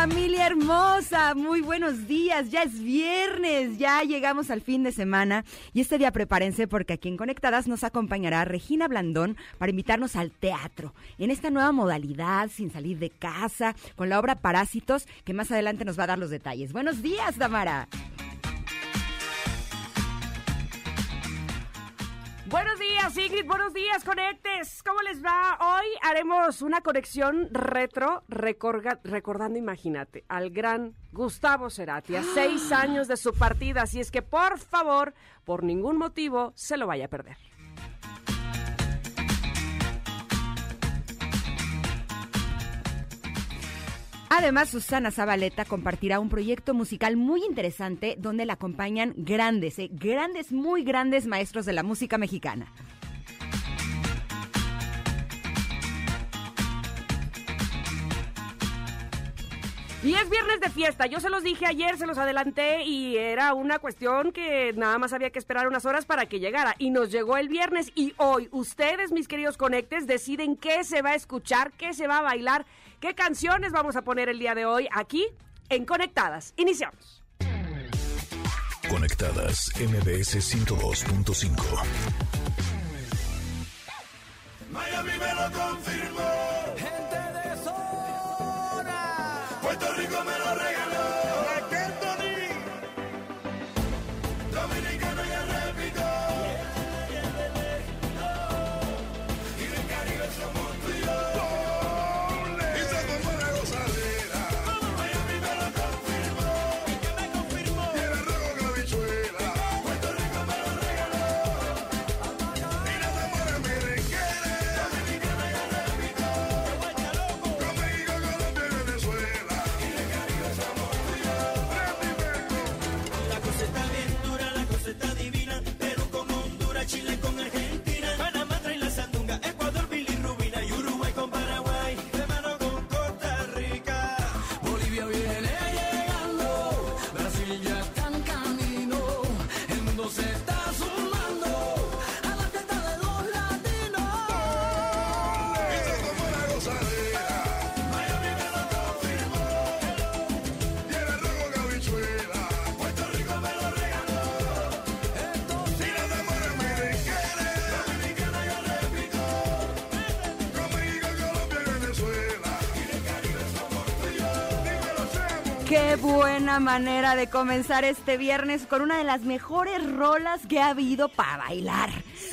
Familia hermosa, muy buenos días. Ya es viernes, ya llegamos al fin de semana y este día prepárense porque aquí en Conectadas nos acompañará Regina Blandón para invitarnos al teatro en esta nueva modalidad sin salir de casa con la obra Parásitos que más adelante nos va a dar los detalles. Buenos días, Damara. Buenos días, Ingrid. Buenos días, Conectes. ¿Cómo les va? Hoy haremos una conexión retro, recordando, imagínate, al gran Gustavo Cerati, a seis años de su partida. Así es que, por favor, por ningún motivo, se lo vaya a perder. Además, Susana Zabaleta compartirá un proyecto musical muy interesante donde la acompañan grandes, eh, grandes, muy grandes maestros de la música mexicana. Y es viernes de fiesta. Yo se los dije ayer, se los adelanté y era una cuestión que nada más había que esperar unas horas para que llegara. Y nos llegó el viernes y hoy ustedes, mis queridos conectes, deciden qué se va a escuchar, qué se va a bailar ¿Qué canciones vamos a poner el día de hoy aquí en Conectadas? Iniciamos. Conectadas MBS 102.5. Miami me lo confirmó. Gente de zona. Puerto Rico me lo Qué buena manera de comenzar este viernes con una de las mejores rolas que ha habido para bailar.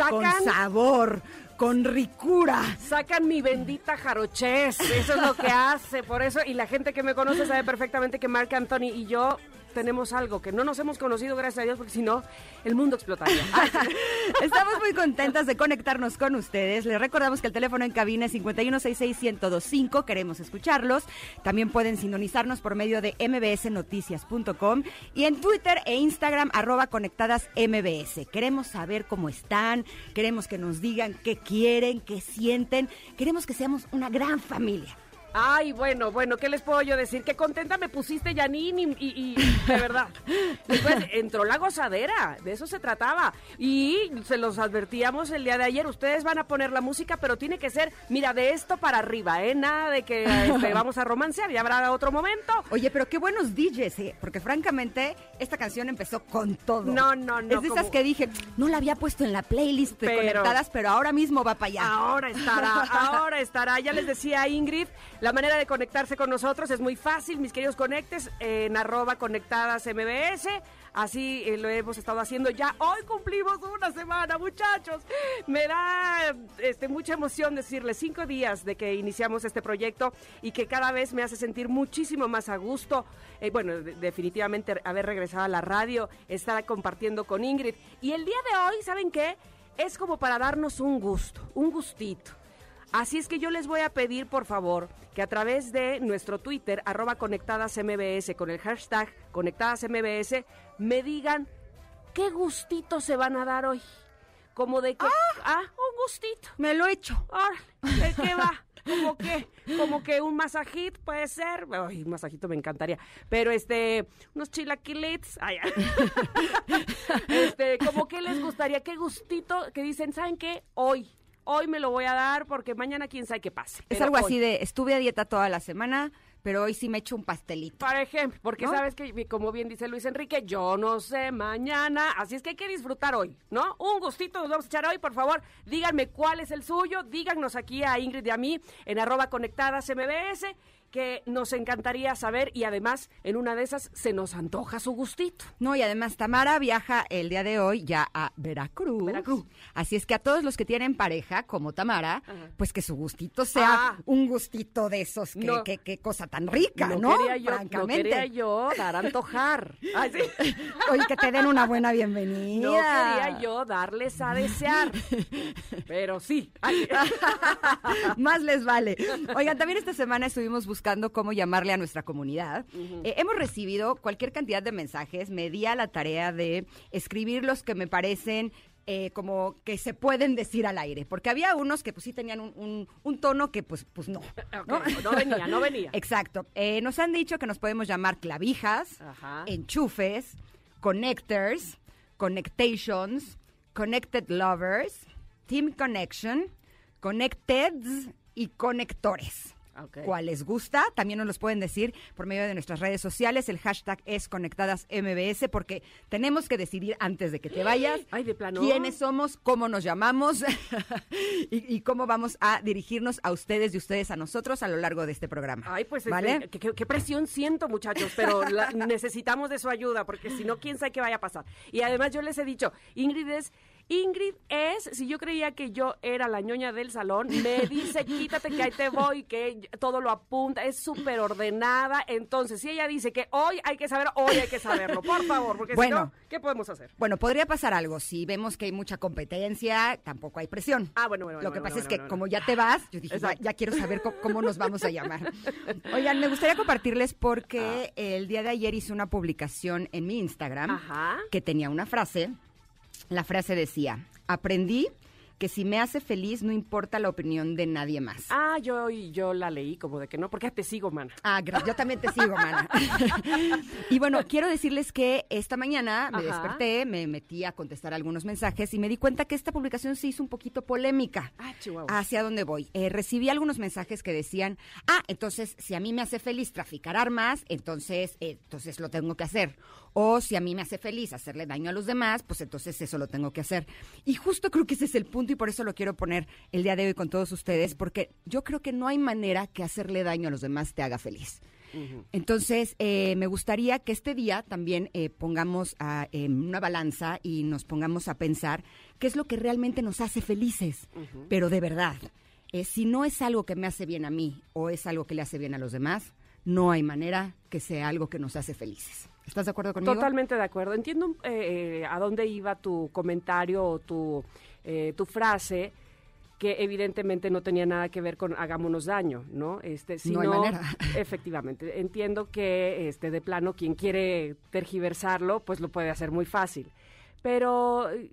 Con sabor, con ricura. Sacan mi bendita jaroches. Eso es lo que hace. Por eso, y la gente que me conoce sabe perfectamente que Marc Anthony y yo tenemos algo que no nos hemos conocido, gracias a Dios, porque si no, el mundo explotaría. Estamos muy contentas de conectarnos con ustedes. Les recordamos que el teléfono en cabina es 5166125. Queremos escucharlos. También pueden sintonizarnos por medio de mbsnoticias.com y en Twitter e Instagram arroba conectadas mbs. Queremos saber cómo están, queremos que nos digan qué quieren, qué sienten. Queremos que seamos una gran familia. Ay, bueno, bueno, ¿qué les puedo yo decir? Qué contenta me pusiste, Janine, y, de verdad. Después entró la gozadera, de eso se trataba. Y se los advertíamos el día de ayer, ustedes van a poner la música, pero tiene que ser, mira, de esto para arriba, ¿eh? Nada de que este, vamos a romancear, ya habrá otro momento. Oye, pero qué buenos DJs, ¿eh? Porque francamente, esta canción empezó con todo. No, no, no. Es de esas que dije, no la había puesto en la playlist de conectadas, pero ahora mismo va para allá. Ahora estará, ahora estará. Ya les decía Ingrid, la manera de conectarse con nosotros es muy fácil, mis queridos conectes, en arroba conectadas MBS. Así eh, lo hemos estado haciendo ya. Hoy cumplimos una semana, muchachos. Me da este, mucha emoción decirles cinco días de que iniciamos este proyecto y que cada vez me hace sentir muchísimo más a gusto. Eh, bueno, definitivamente haber regresado a la radio, estar compartiendo con Ingrid. Y el día de hoy, ¿saben qué? Es como para darnos un gusto, un gustito Así es que yo les voy a pedir, por favor, que a través de nuestro Twitter, arroba conectadas MBS, con el hashtag conectadas MBS, me digan qué gustito se van a dar hoy. Como de que, ah, un gustito. Me lo he hecho. Órale, ¿de qué va? Como que, como que un masajito puede ser. Ay, un masajito me encantaría. Pero este, unos chilaquilitos. Ay, este, como que les gustaría, qué gustito, que dicen, ¿saben qué? Hoy, hoy me lo voy a dar porque mañana quién sabe qué pase. Es algo hoy. así de, estuve a dieta toda la semana, pero hoy sí me echo un pastelito. Por ejemplo, porque ¿No? sabes que, como bien dice Luis Enrique, yo no sé mañana, así es que hay que disfrutar hoy, ¿no? Un gustito nos vamos a echar hoy, por favor, díganme cuál es el suyo, díganos aquí a Ingrid y a mí en arroba conectadas MBS, que nos encantaría saber y además en una de esas se nos antoja su gustito. No, y además Tamara viaja el día de hoy ya a Veracruz. Veracruz. Así es que a todos los que tienen pareja, como Tamara, Ajá. pues que su gustito sea Ah. un gustito de esos. Que, No. que- qué cosa tan rica, ¿no? quería yo, no Francamente. quería yo dar a antojar. Ay, sí. Oye, que te den una buena No bienvenida. quería yo darles a desear, pero sí. Ay. Más les vale. Oigan, también esta semana estuvimos buscando cómo llamarle a nuestra comunidad. Eh, hemos recibido cualquier cantidad de mensajes. Me di a la tarea de escribir los que me parecen eh, como que se pueden decir al aire. Porque había unos que pues sí tenían un, un- un tono que pues, pues no. No venía, no venía. Exacto. Eh, nos han dicho que nos podemos llamar clavijas, Ajá. enchufes, connectors, connectations, connected lovers, team connection, connecteds y conectores. Ok. ¿Cuál les gusta? También nos los pueden decir por medio de nuestras redes sociales. El hashtag es Conectadas MBS porque tenemos que decidir antes de que te vayas Ay, de plano. quiénes somos, cómo nos llamamos y, y cómo vamos a dirigirnos a ustedes y ustedes a nosotros a lo largo de este programa. Ay, pues ¿vale? este, qué, qué- qué presión siento, muchachos, pero la- necesitamos de su ayuda, porque si no, quién sabe qué vaya a pasar. Y además yo les he dicho, Ingrid es, Ingrid es, si yo creía que yo era la ñoña del salón, me dice, quítate que ahí te voy, que todo lo apunta, es súper ordenada. Entonces, si ella dice que hoy hay que saber, hoy hay que saberlo, por favor, porque Bueno. si no, ¿qué podemos hacer? Bueno, podría pasar algo. Si vemos que hay mucha competencia, tampoco hay presión. Ah, bueno, bueno, Lo bueno, que bueno, pasa es que como ya te vas, yo dije, ya, quiero saber cómo, nos vamos a llamar. Oigan, me gustaría compartirles porque Ah. el día de ayer hice una publicación en mi Instagram Ajá. que tenía una frase. La frase decía, aprendí que si me hace feliz no importa la opinión de nadie más. Ah, yo, yo la leí como de que no, porque te sigo, mana. Ah, gracias. Yo también te sigo, mana. y bueno, quiero decirles que esta mañana me Ajá. desperté, me metí a contestar algunos mensajes y me di cuenta que esta publicación se hizo un poquito polémica. Ah, Chihuahua. ¿Hacia dónde voy? Eh, recibí algunos mensajes que decían, ah, entonces si a mí me hace feliz traficar armas, entonces, eh, entonces lo tengo que hacer. O si a mí me hace feliz hacerle daño a los demás, pues entonces eso lo tengo que hacer. Y justo creo que ese es el punto y por eso lo quiero poner el día de hoy con todos ustedes, porque yo creo que no hay manera que hacerle daño a los demás te haga feliz. Entonces, eh, me gustaría que este día también eh, pongamos a, una balanza y nos pongamos a pensar qué es lo que realmente nos hace felices, pero de verdad. Eh, si no es algo que me hace bien a mí o es algo que le hace bien a los demás, no hay manera que sea algo que nos hace felices. ¿Estás de acuerdo conmigo? Totalmente de acuerdo. Entiendo eh, eh, a dónde iba tu comentario o tu, eh, tu frase, que evidentemente no tenía nada que ver con hagámonos daño, ¿no? Este, No hay sino- manera. Efectivamente. Entiendo que este, de plano quien quiere tergiversarlo, pues lo puede hacer muy fácil. Pero eh,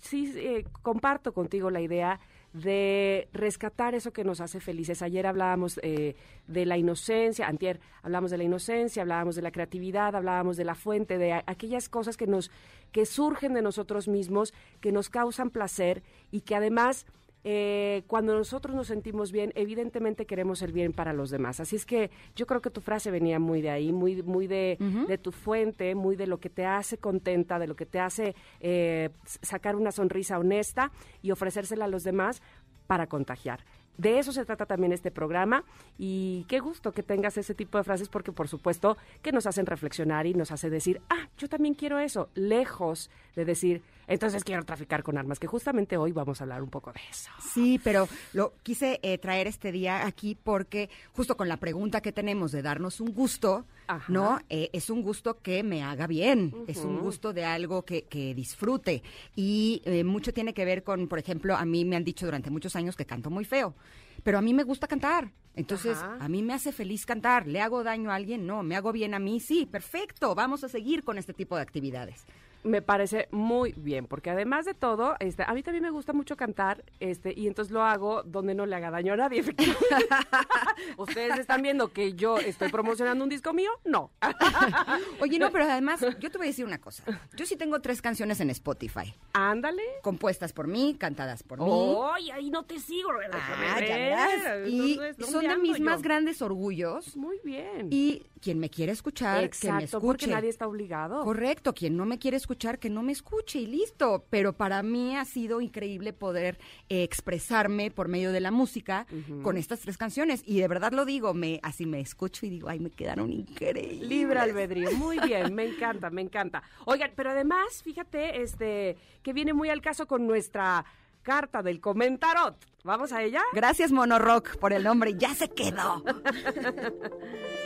sí eh, comparto contigo la idea de rescatar eso que nos hace felices. Ayer hablábamos eh, de la inocencia, antier hablábamos de la inocencia, hablábamos de la creatividad, hablábamos de la fuente, de aquellas cosas que nos que surgen de nosotros mismos, que nos causan placer y que además eh, cuando nosotros nos sentimos bien, evidentemente queremos el bien para los demás. Así es que yo creo que tu frase venía muy de ahí, muy, muy de, de tu fuente, muy de lo que te hace contenta, de lo que te hace eh, sacar una sonrisa honesta y ofrecérsela a los demás para contagiar. De eso se trata también este programa y qué gusto que tengas ese tipo de frases porque por supuesto que nos hacen reflexionar y nos hace decir, ah, yo también quiero eso, lejos de decir, entonces quiero traficar con armas, que justamente hoy vamos a hablar un poco de eso. Sí, pero lo quise eh, traer este día aquí porque justo con la pregunta que tenemos de darnos un gusto, Ajá. ¿no? Eh, es un gusto que me haga bien, es un gusto de algo que, que disfrute. Y eh, mucho tiene que ver con, por ejemplo, a mí me han dicho durante muchos años que canto muy feo. pero a mí me gusta cantar. Entonces, Ajá. a mí me hace feliz cantar. ¿Le hago daño a alguien? No. ¿Me hago bien a mí? Sí, perfecto. Vamos a seguir con este tipo de actividades. Me parece muy bien, porque además de todo, este, a mí también me gusta mucho cantar, este, y entonces lo hago donde no le haga daño a nadie. efectivamente. Ustedes están viendo que yo estoy promocionando un disco mío, no. Oye, no, pero además, yo te voy a decir una cosa. Yo sí tengo tres canciones en Spotify, Ándale. compuestas por mí, cantadas por mí. ¡Ay, ahí no te sigo! Ah, ya ver. verás. Y Entonces, ¿dónde son de mis yo? más grandes orgullos. Muy bien. Y quien me quiere escuchar, que me Exacto, porque escuche. nadie está obligado. Correcto, quien no me quiere escuchar, que no me escuche y listo. Pero para mí ha sido increíble poder eh, expresarme por medio de la música con estas tres canciones. Y de verdad lo digo, me así me escucho y digo, ay, me quedaron increíbles. Libre albedrío, muy bien, me encanta, me encanta. Oigan, pero además, fíjate, este, que viene muy al caso con nuestra carta del comentarot. ¿Vamos a ella? Gracias, Mono Rock, por el nombre. Ya se quedó.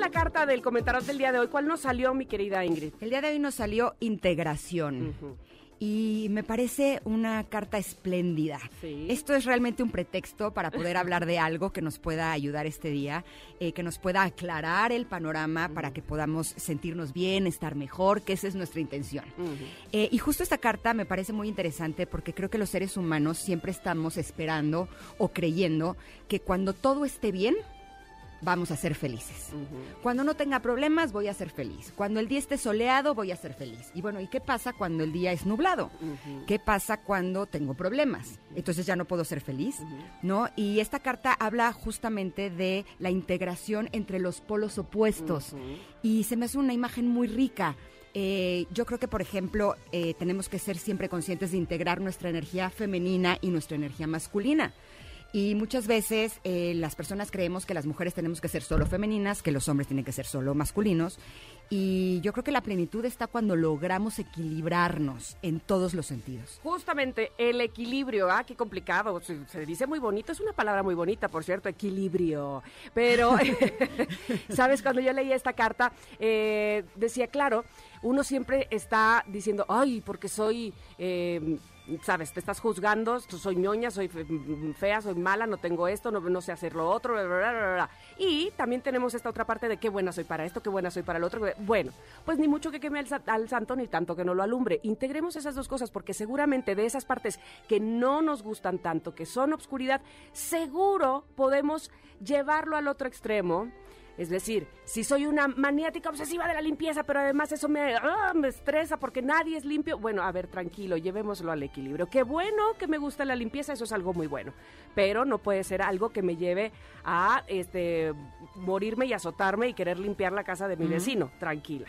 la carta del comentarot del día de hoy? ¿Cuál nos salió, mi querida Ingrid? El día de hoy nos salió integración. Y me parece una carta espléndida. Sí. Esto es realmente un pretexto para poder hablar de algo que nos pueda ayudar este día, eh, que nos pueda aclarar el panorama para que podamos sentirnos bien, estar mejor, que esa es nuestra intención. Eh, y justo esta carta me parece muy interesante porque creo que los seres humanos siempre estamos esperando o creyendo que cuando todo esté bien, vamos a ser felices. Cuando no tenga problemas, voy a ser feliz. Cuando el día esté soleado, voy a ser feliz. Y bueno, ¿y qué pasa cuando el día es nublado? ¿Qué pasa cuando tengo problemas? Entonces ya no puedo ser feliz, ¿no? Y esta carta habla justamente de la integración entre los polos opuestos. Y se me hace una imagen muy rica. Eh, yo creo que, por ejemplo, eh, tenemos que ser siempre conscientes de integrar nuestra energía femenina y nuestra energía masculina. Y muchas veces eh, las personas creemos que las mujeres tenemos que ser solo femeninas, que los hombres tienen que ser solo masculinos. Y yo creo que la plenitud está cuando logramos equilibrarnos en todos los sentidos. Justamente el equilibrio, ah, qué complicado, se, se dice muy bonito, es una palabra muy bonita, por cierto, equilibrio. Pero, ¿sabes? Cuando yo leía esta carta, eh, decía, claro, uno siempre está diciendo, ay, porque soy... eh, sabes, te estás juzgando, soy ñoña, soy fe- fea, soy mala, no tengo esto, no, sé hacer lo otro, bla, bla, bla. Y también tenemos esta otra parte de qué buena soy para esto, qué buena soy para el otro. Bueno, pues ni mucho que queme al santo, ni tanto que no lo alumbre. Integremos esas dos cosas, porque seguramente de esas partes que no nos gustan tanto, que son obscuridad, seguro podemos llevarlo al otro extremo. Es decir, si soy una maniática obsesiva de la limpieza, pero además eso me, ah, me estresa porque nadie es limpio, bueno, a ver, tranquilo, llevémoslo al equilibrio. Qué bueno que me gusta la limpieza, eso es algo muy bueno, pero no puede ser algo que me lleve a este, morirme y azotarme y querer limpiar la casa de mi vecino, tranquila.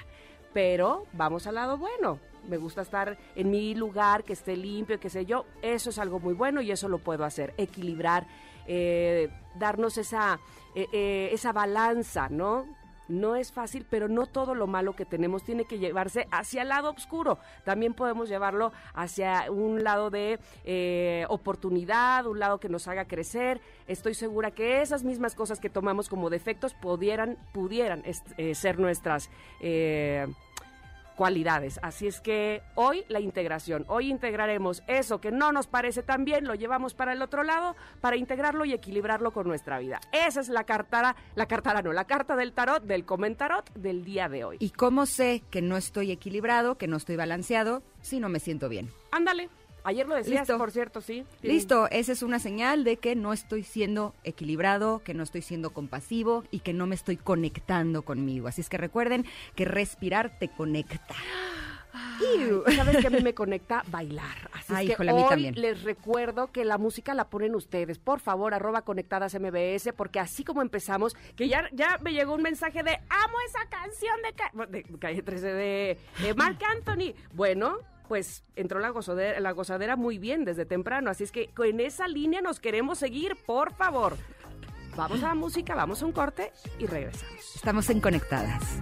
Pero vamos al lado bueno. Me gusta estar en mi lugar, que esté limpio, qué sé yo. Eso es algo muy bueno y eso lo puedo hacer. Equilibrar, eh, darnos esa, eh, eh, esa balanza, ¿no? No es fácil, pero no todo lo malo que tenemos tiene que llevarse hacia el lado oscuro. También podemos llevarlo hacia un lado de eh, oportunidad, un lado que nos haga crecer. Estoy segura que esas mismas cosas que tomamos como defectos pudieran, pudieran ser nuestras eh, cualidades. Así es que hoy la integración, hoy integraremos eso que no nos parece tan bien, lo llevamos para el otro lado para integrarlo y equilibrarlo con nuestra vida. Esa es la cartara, la cartara no, la carta del tarot, del comentarot del día de hoy. ¿Y cómo sé que no estoy equilibrado, que no estoy balanceado, si no me siento bien? Ándale. Ayer lo decías, Listo. por cierto, sí. Listo, esa es una señal de que no estoy siendo equilibrado, que no estoy siendo compasivo y que no me estoy conectando conmigo. Así es que recuerden que respirar te conecta. Ay, ¿Sabes que a mí me conecta bailar? Así Ay, es que híjole, a mí también. les recuerdo que la música la ponen ustedes. Por favor, arroba conectadas MBS, porque así como empezamos, que ya, ya me llegó un mensaje de amo esa canción de, Ca- de Calle 13 de, de Marc Anthony. Bueno, pues entró la gozadera, muy bien desde temprano, así es que en esa línea nos queremos seguir, por favor. Vamos a la música, vamos a un corte y regresamos. Estamos en Conectadas.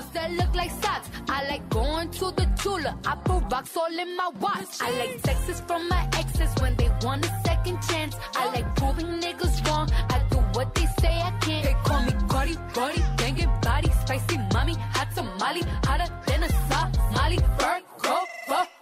The ones that look like socks. I like going to the Tula. I put rocks all in my watch. I like texts from my exes when they want a second chance. I like proving niggas wrong. I do what they say I can't. They call me Cardi, Cardi, banging body, spicy mommy, hot tamale, hotter than a Somali. Virgo,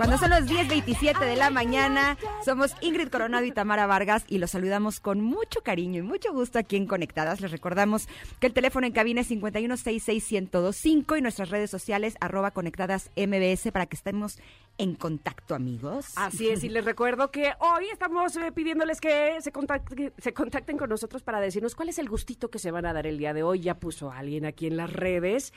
Cuando son las 10.27 de la mañana, somos Ingrid Coronado y Tamara Vargas y los saludamos con mucho cariño y mucho gusto aquí en Conectadas. Les recordamos que el teléfono en cabina es 5166125 y nuestras redes sociales arroba conectadas mbs para que estemos en contacto, amigos. Así es, y les recuerdo que hoy estamos eh, pidiéndoles que se contacten con nosotros para decirnos cuál es el gustito que se van a dar el día de hoy. Ya puso alguien aquí en las redes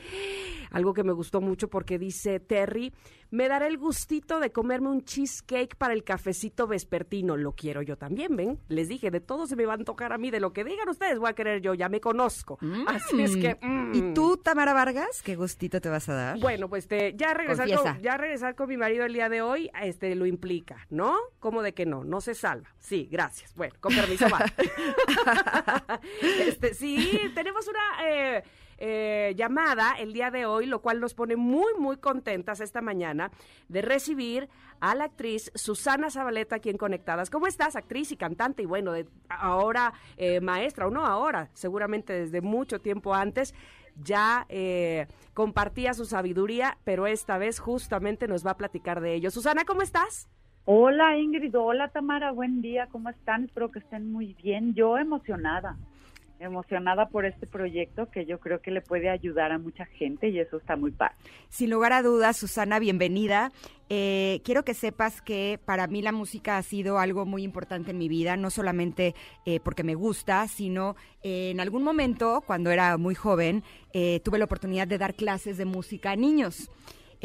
algo que me gustó mucho porque dice Terry, me daré el gustito de comerme un cheesecake para el cafecito vespertino. Lo quiero yo también, ¿ven? Les dije, de todo se me va a antojar a mí, de lo que digan ustedes voy a querer yo, ya me conozco. Así es que... mm. ¿Y tú, Tamara Vargas, qué gustito te vas a dar? Bueno, pues te- ya regresar Confiesa. con, ya regresar con mi marido el día de hoy, este lo implica, ¿no? ¿Cómo de que no? No se salva. Sí, gracias. Bueno, con permiso va. este, sí, tenemos una eh, eh, llamada el día de hoy, lo cual nos pone muy, muy contentas esta mañana de recibir a la actriz Susana Zabaleta aquí en Conectadas. ¿Cómo estás, actriz y cantante? Y bueno, ahora eh, maestra, o no ahora, seguramente desde mucho tiempo antes ya eh, compartía su sabiduría, pero esta vez justamente nos va a platicar de ello. Susana, ¿cómo estás? Hola Ingrid, hola Tamara, buen día, ¿cómo están? Espero que estén muy bien. Yo emocionada, emocionada por este proyecto que yo creo que le puede ayudar a mucha gente y eso está muy padre. Sin lugar a dudas, Susana, bienvenida. Eh, quiero que sepas que para mí la música ha sido algo muy importante en mi vida, no solamente eh, porque me gusta, sino eh, en algún momento, cuando era muy joven, eh, tuve la oportunidad de dar clases de música a niños.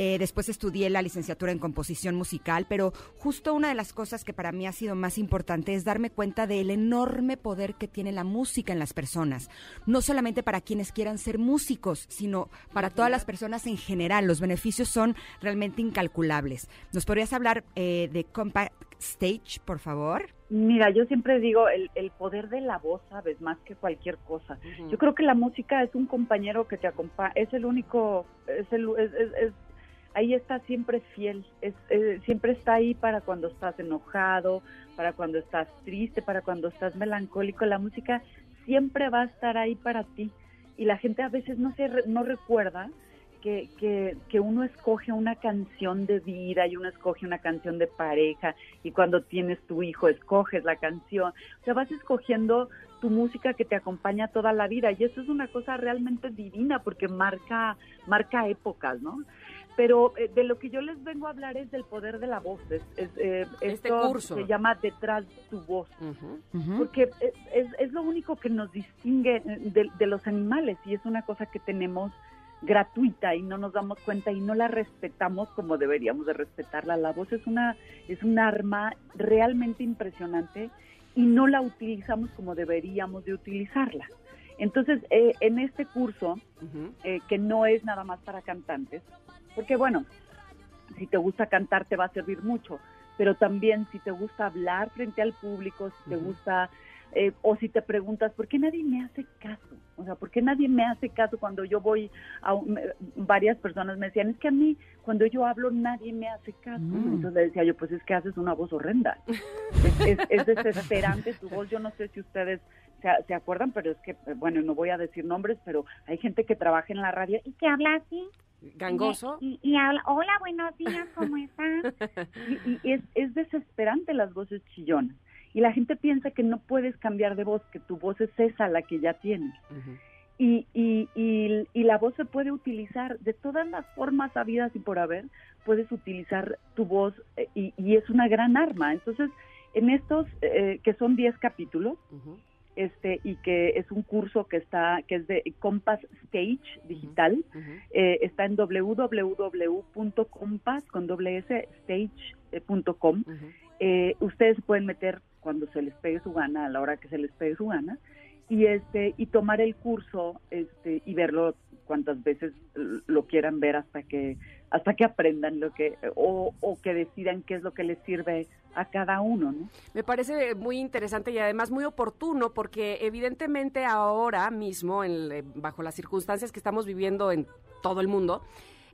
Eh, después estudié la licenciatura en composición musical, pero justo una de las cosas que para mí ha sido más importante es darme cuenta del enorme poder que tiene la música en las personas. No solamente para quienes quieran ser músicos, sino para todas las personas en general. Los beneficios son realmente incalculables. ¿Nos podrías hablar eh, de Compact Stage, por favor? Mira, yo siempre digo el, el poder de la voz, sabes, más que cualquier cosa. Yo creo que la música es un compañero que te acompaña, es el único, es el, es, es- es- ahí está siempre fiel, es, eh, siempre está ahí para cuando estás enojado, para cuando estás triste, para cuando estás melancólico. La música siempre va a estar ahí para ti y la gente a veces no se no recuerda que, que, que uno escoge una canción de vida y uno escoge una canción de pareja y cuando tienes tu hijo escoges la canción. O sea, vas escogiendo tu música que te acompaña toda la vida y eso es una cosa realmente divina porque marca, marca épocas, ¿no? Pero eh, de lo que yo les vengo a hablar es del poder de la voz. Es, es, eh, Este esto curso. se llama detrás de tu voz porque es, es- es lo único que nos distingue de, de los animales y es una cosa que tenemos gratuita y no nos damos cuenta y no la respetamos como deberíamos de respetarla. La voz es una es un arma realmente impresionante y no la utilizamos como deberíamos de utilizarla. Entonces, eh, en este curso, eh, que no es nada más para cantantes, porque bueno, si te gusta cantar te va a servir mucho, pero también si te gusta hablar frente al público, si te gusta, eh, o si te preguntas, ¿por qué nadie me hace caso? O sea, ¿por qué nadie me hace caso cuando yo voy a un- me- varias personas me decían, es que a mí cuando yo hablo nadie me hace caso. Mm. Entonces le decía yo, pues es que haces una voz horrenda. es, es- es desesperante tu voz. Yo no sé si ustedes se, se acuerdan, pero es que, eh, bueno, no voy a decir nombres, pero hay gente que trabaja en la radio y que habla así. Gangoso. Y, y habla, hola, buenos días, ¿cómo están? y y es, es desesperante las voces chillonas. Y la gente piensa que no puedes cambiar de voz, que tu voz es esa la que ya tienes. y, y, y, la voz se puede utilizar de todas las formas habidas y por haber, puedes utilizar tu voz eh, y, y es una gran arma. Entonces, en estos, eh, que son 10 capítulos, este, y que es un curso que está, que es de Compass Stage digital, eh, está en www.compass con doble s stage.com. Eh, ustedes pueden meter cuando se les pegue su gana, a la hora que se les pegue su gana, y este, y tomar el curso, este, y verlo cuantas veces lo quieran ver hasta que hasta que aprendan lo que o, o, que decidan qué es lo que les sirve a cada uno, ¿no? Me parece muy interesante y además muy oportuno porque evidentemente ahora mismo, en, bajo las circunstancias que estamos viviendo en todo el mundo,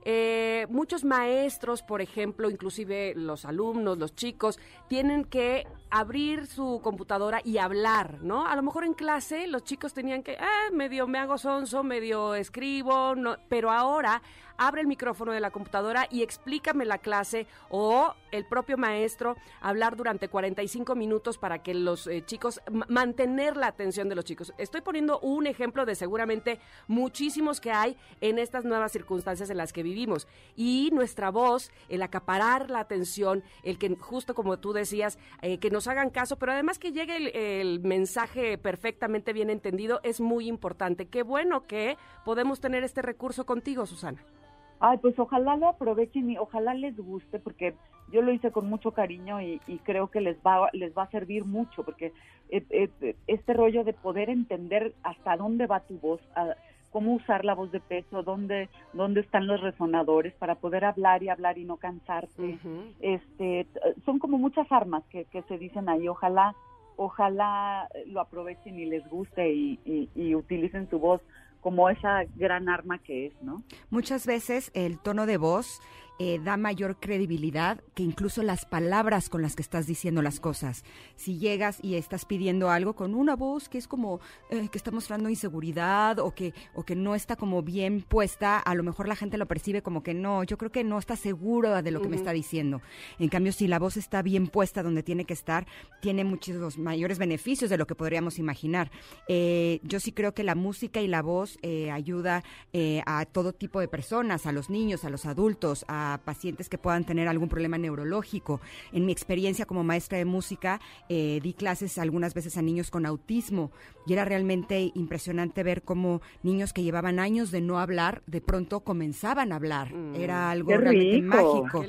eh, muchos maestros, por ejemplo, inclusive los alumnos, los chicos, tienen que abrir su computadora y hablar, ¿no? A lo mejor en clase los chicos tenían que, ah, medio me hago sonso, medio escribo, no, pero ahora abre el micrófono de la computadora y explícame la clase o el propio maestro hablar durante 45 minutos para que los eh, chicos, mantener la atención de los chicos. Estoy poniendo un ejemplo de seguramente muchísimos que hay en estas nuevas circunstancias en las que vivimos. Y nuestra voz, el acaparar la atención, el que justo como tú decías, eh, que nos hagan caso, pero además que llegue el, el mensaje perfectamente bien entendido, es muy importante. Qué bueno que podemos tener este recurso contigo, Susana. Ay, pues ojalá lo aprovechen y ojalá les guste, porque yo lo hice con mucho cariño y, creo que les va, les va a servir mucho, porque eh, eh, este rollo de poder entender hasta dónde va tu voz, cómo usar la voz de peso, dónde, dónde están los resonadores para poder hablar y hablar y no cansarte, este, son como muchas armas que, que se dicen ahí, ojalá ojalá lo aprovechen y les guste y utilicen su voz como esa gran arma que es, ¿no? Muchas veces el tono de voz eh, da mayor credibilidad que incluso las palabras con las que estás diciendo las cosas. Si llegas y estás pidiendo algo con una voz que es como eh, que está mostrando inseguridad o que, o que no está como bien puesta, a lo mejor la gente lo percibe como que no, yo creo que no está seguro de lo que me está diciendo. En cambio, si la voz está bien puesta donde tiene que estar, tiene muchos mayores beneficios de lo que podríamos imaginar. Eh, yo sí creo que la música y la voz ayuda a todo tipo de personas, a los niños, a los adultos, a pacientes que puedan tener algún problema neurológico. En mi experiencia como maestra de música, eh, di clases algunas veces a niños con autismo y era realmente impresionante ver cómo niños que llevaban años de no hablar, de pronto comenzaban a hablar. Mm. Era algo realmente mágico.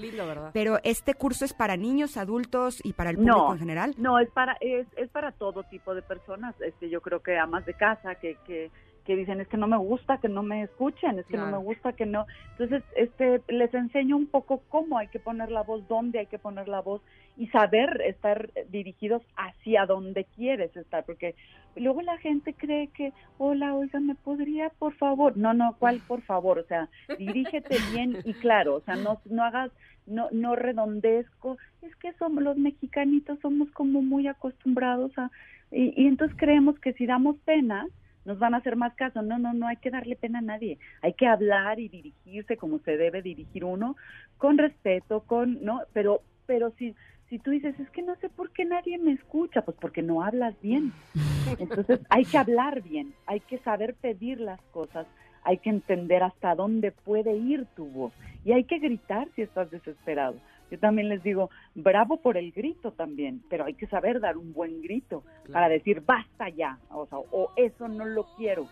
Pero este curso es para niños, adultos y para el público en general. No, es para es, es para todo tipo de personas. Este, yo creo que amas de casa, que, que que dicen es que no me gusta que no me escuchen, es que no me gusta que no. Entonces, este, les enseño un poco cómo hay que poner la voz, dónde hay que poner la voz y saber estar dirigidos hacia donde quieres estar, porque luego la gente cree que, hola, oiga, ¿me podría, por favor? No, no, ¿cuál, por favor? O sea, dirígete bien y claro, o sea, no, no hagas, no, no redondezco, es que somos los mexicanitos, somos como muy acostumbrados a, y, y entonces creemos que si damos pena, nos van a hacer más caso. No, no, no hay que darle pena a nadie. Hay que hablar y dirigirse como se debe dirigir uno, con respeto, con, ¿no? Pero, pero si, si tú dices, es que no sé por qué nadie me escucha, pues porque no hablas bien. Entonces hay que hablar bien, hay que saber pedir las cosas, hay que entender hasta dónde puede ir tu voz y hay que gritar si estás desesperado. Yo también les digo, bravo por el grito también, pero hay que saber dar un buen grito para decir, basta ya, o, sea, o eso no lo quiero,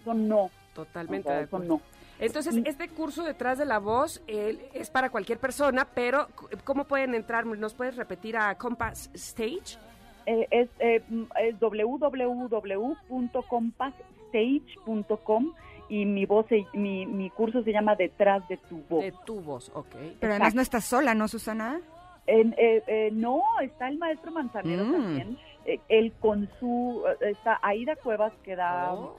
eso no. Totalmente. eso no. Entonces, este curso detrás de la voz es para cualquier persona, pero ¿cómo pueden entrar? ¿Nos puedes repetir a Compass Stage? Eh, es, eh, es www.compassstage.com y mi voz, mi, mi curso se llama Detrás de tu voz. De tu voz, ok. Pero además no estás sola, ¿no, Susana? Eh, eh, no, está el maestro Manzanero mm. también. Eh, él con su, está Aida Cuevas que da, oh.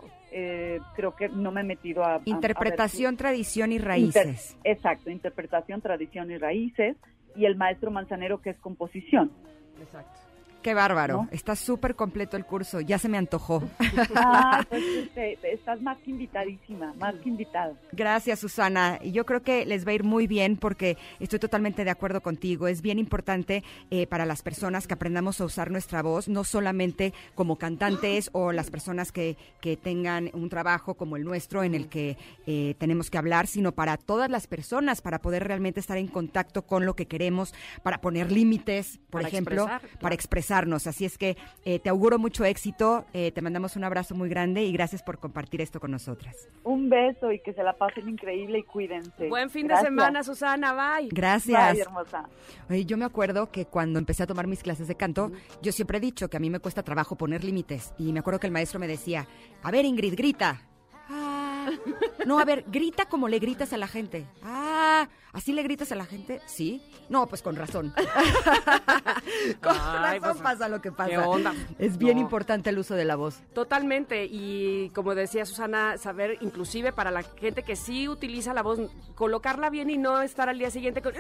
creo que no me he metido a... Interpretación, tradición y raíces. exacto, interpretación, tradición y raíces. Y el maestro Manzanero que es composición. Exacto. Qué bárbaro. Está súper completo el curso. Ya se me antojó. Ah, pues este, estás más que invitadísima, más que invitada. Gracias, Susana. Y yo creo que les va a ir muy bien porque estoy totalmente de acuerdo contigo. Es bien importante eh, para las personas que aprendamos a usar nuestra voz, no solamente como cantantes o las personas que, que tengan un trabajo como el nuestro en el que eh, tenemos que hablar, sino para todas las personas, para poder realmente estar en contacto con lo que queremos, para poner límites, por Para ejemplo, expresar, claro. para expresarnos. Así es que eh, te auguro mucho éxito, eh, te mandamos un abrazo muy grande y gracias por compartir esto con nosotras. Un beso y que se la pasen increíble y cuídense. Buen fin Gracias. de semana, Susana. Bye. Gracias. Bye, hermosa. Oye, yo me acuerdo que cuando empecé a tomar mis clases de canto, yo siempre he dicho que a mí me cuesta trabajo poner límites. Y me acuerdo que el maestro me decía, a ver Ingrid, grita. Ah. No, a ver, grita como le gritas a la gente. Ah, ¿así le gritas a la gente? Sí. No, pues con razón. con Ay, razón pues, pasa lo que pasa. ¿qué onda? Es bien No. importante el uso de la voz. Totalmente, y como decía Susana, saber inclusive para la gente que sí utiliza la voz, colocarla bien y no estar al día siguiente con,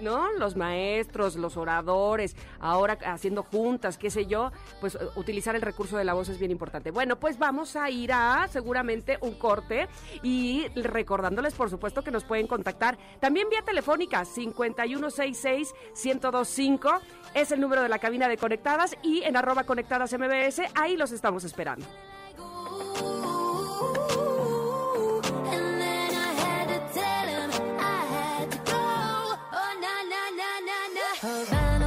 ¿no? Los maestros, los oradores, ahora haciendo juntas, qué sé yo, pues eh, utilizar el recurso de la voz es bien importante. Bueno, pues vamos a ir a seguramente un corte y recordándoles, por supuesto, que nos pueden contactar también telefónica 5166-1025 es el número de la cabina de Conectadas y en arroba conectadas MBS, ahí los estamos esperando. And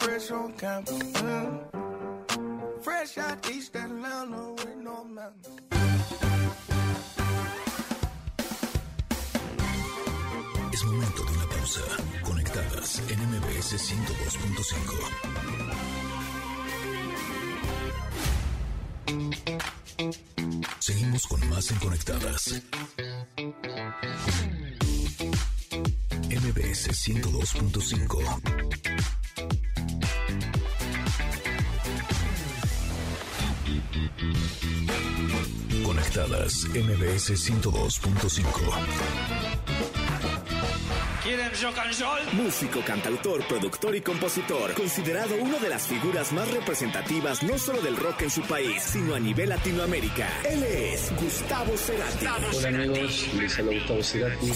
fresh on campus. Fresh Atlanta. Es momento de una pausa. Conectadas en MBS 102.5. Seguimos con más en Conectadas. MBS 102.5. Conectadas MBS 102.5. ¿Quieren rock and roll? Músico, cantautor, productor y compositor, considerado una de las figuras más representativas no solo del rock en su país, sino a nivel Latinoamérica. Él es Gustavo Cerati. Hola amigos, les habla Gustavo Cerati.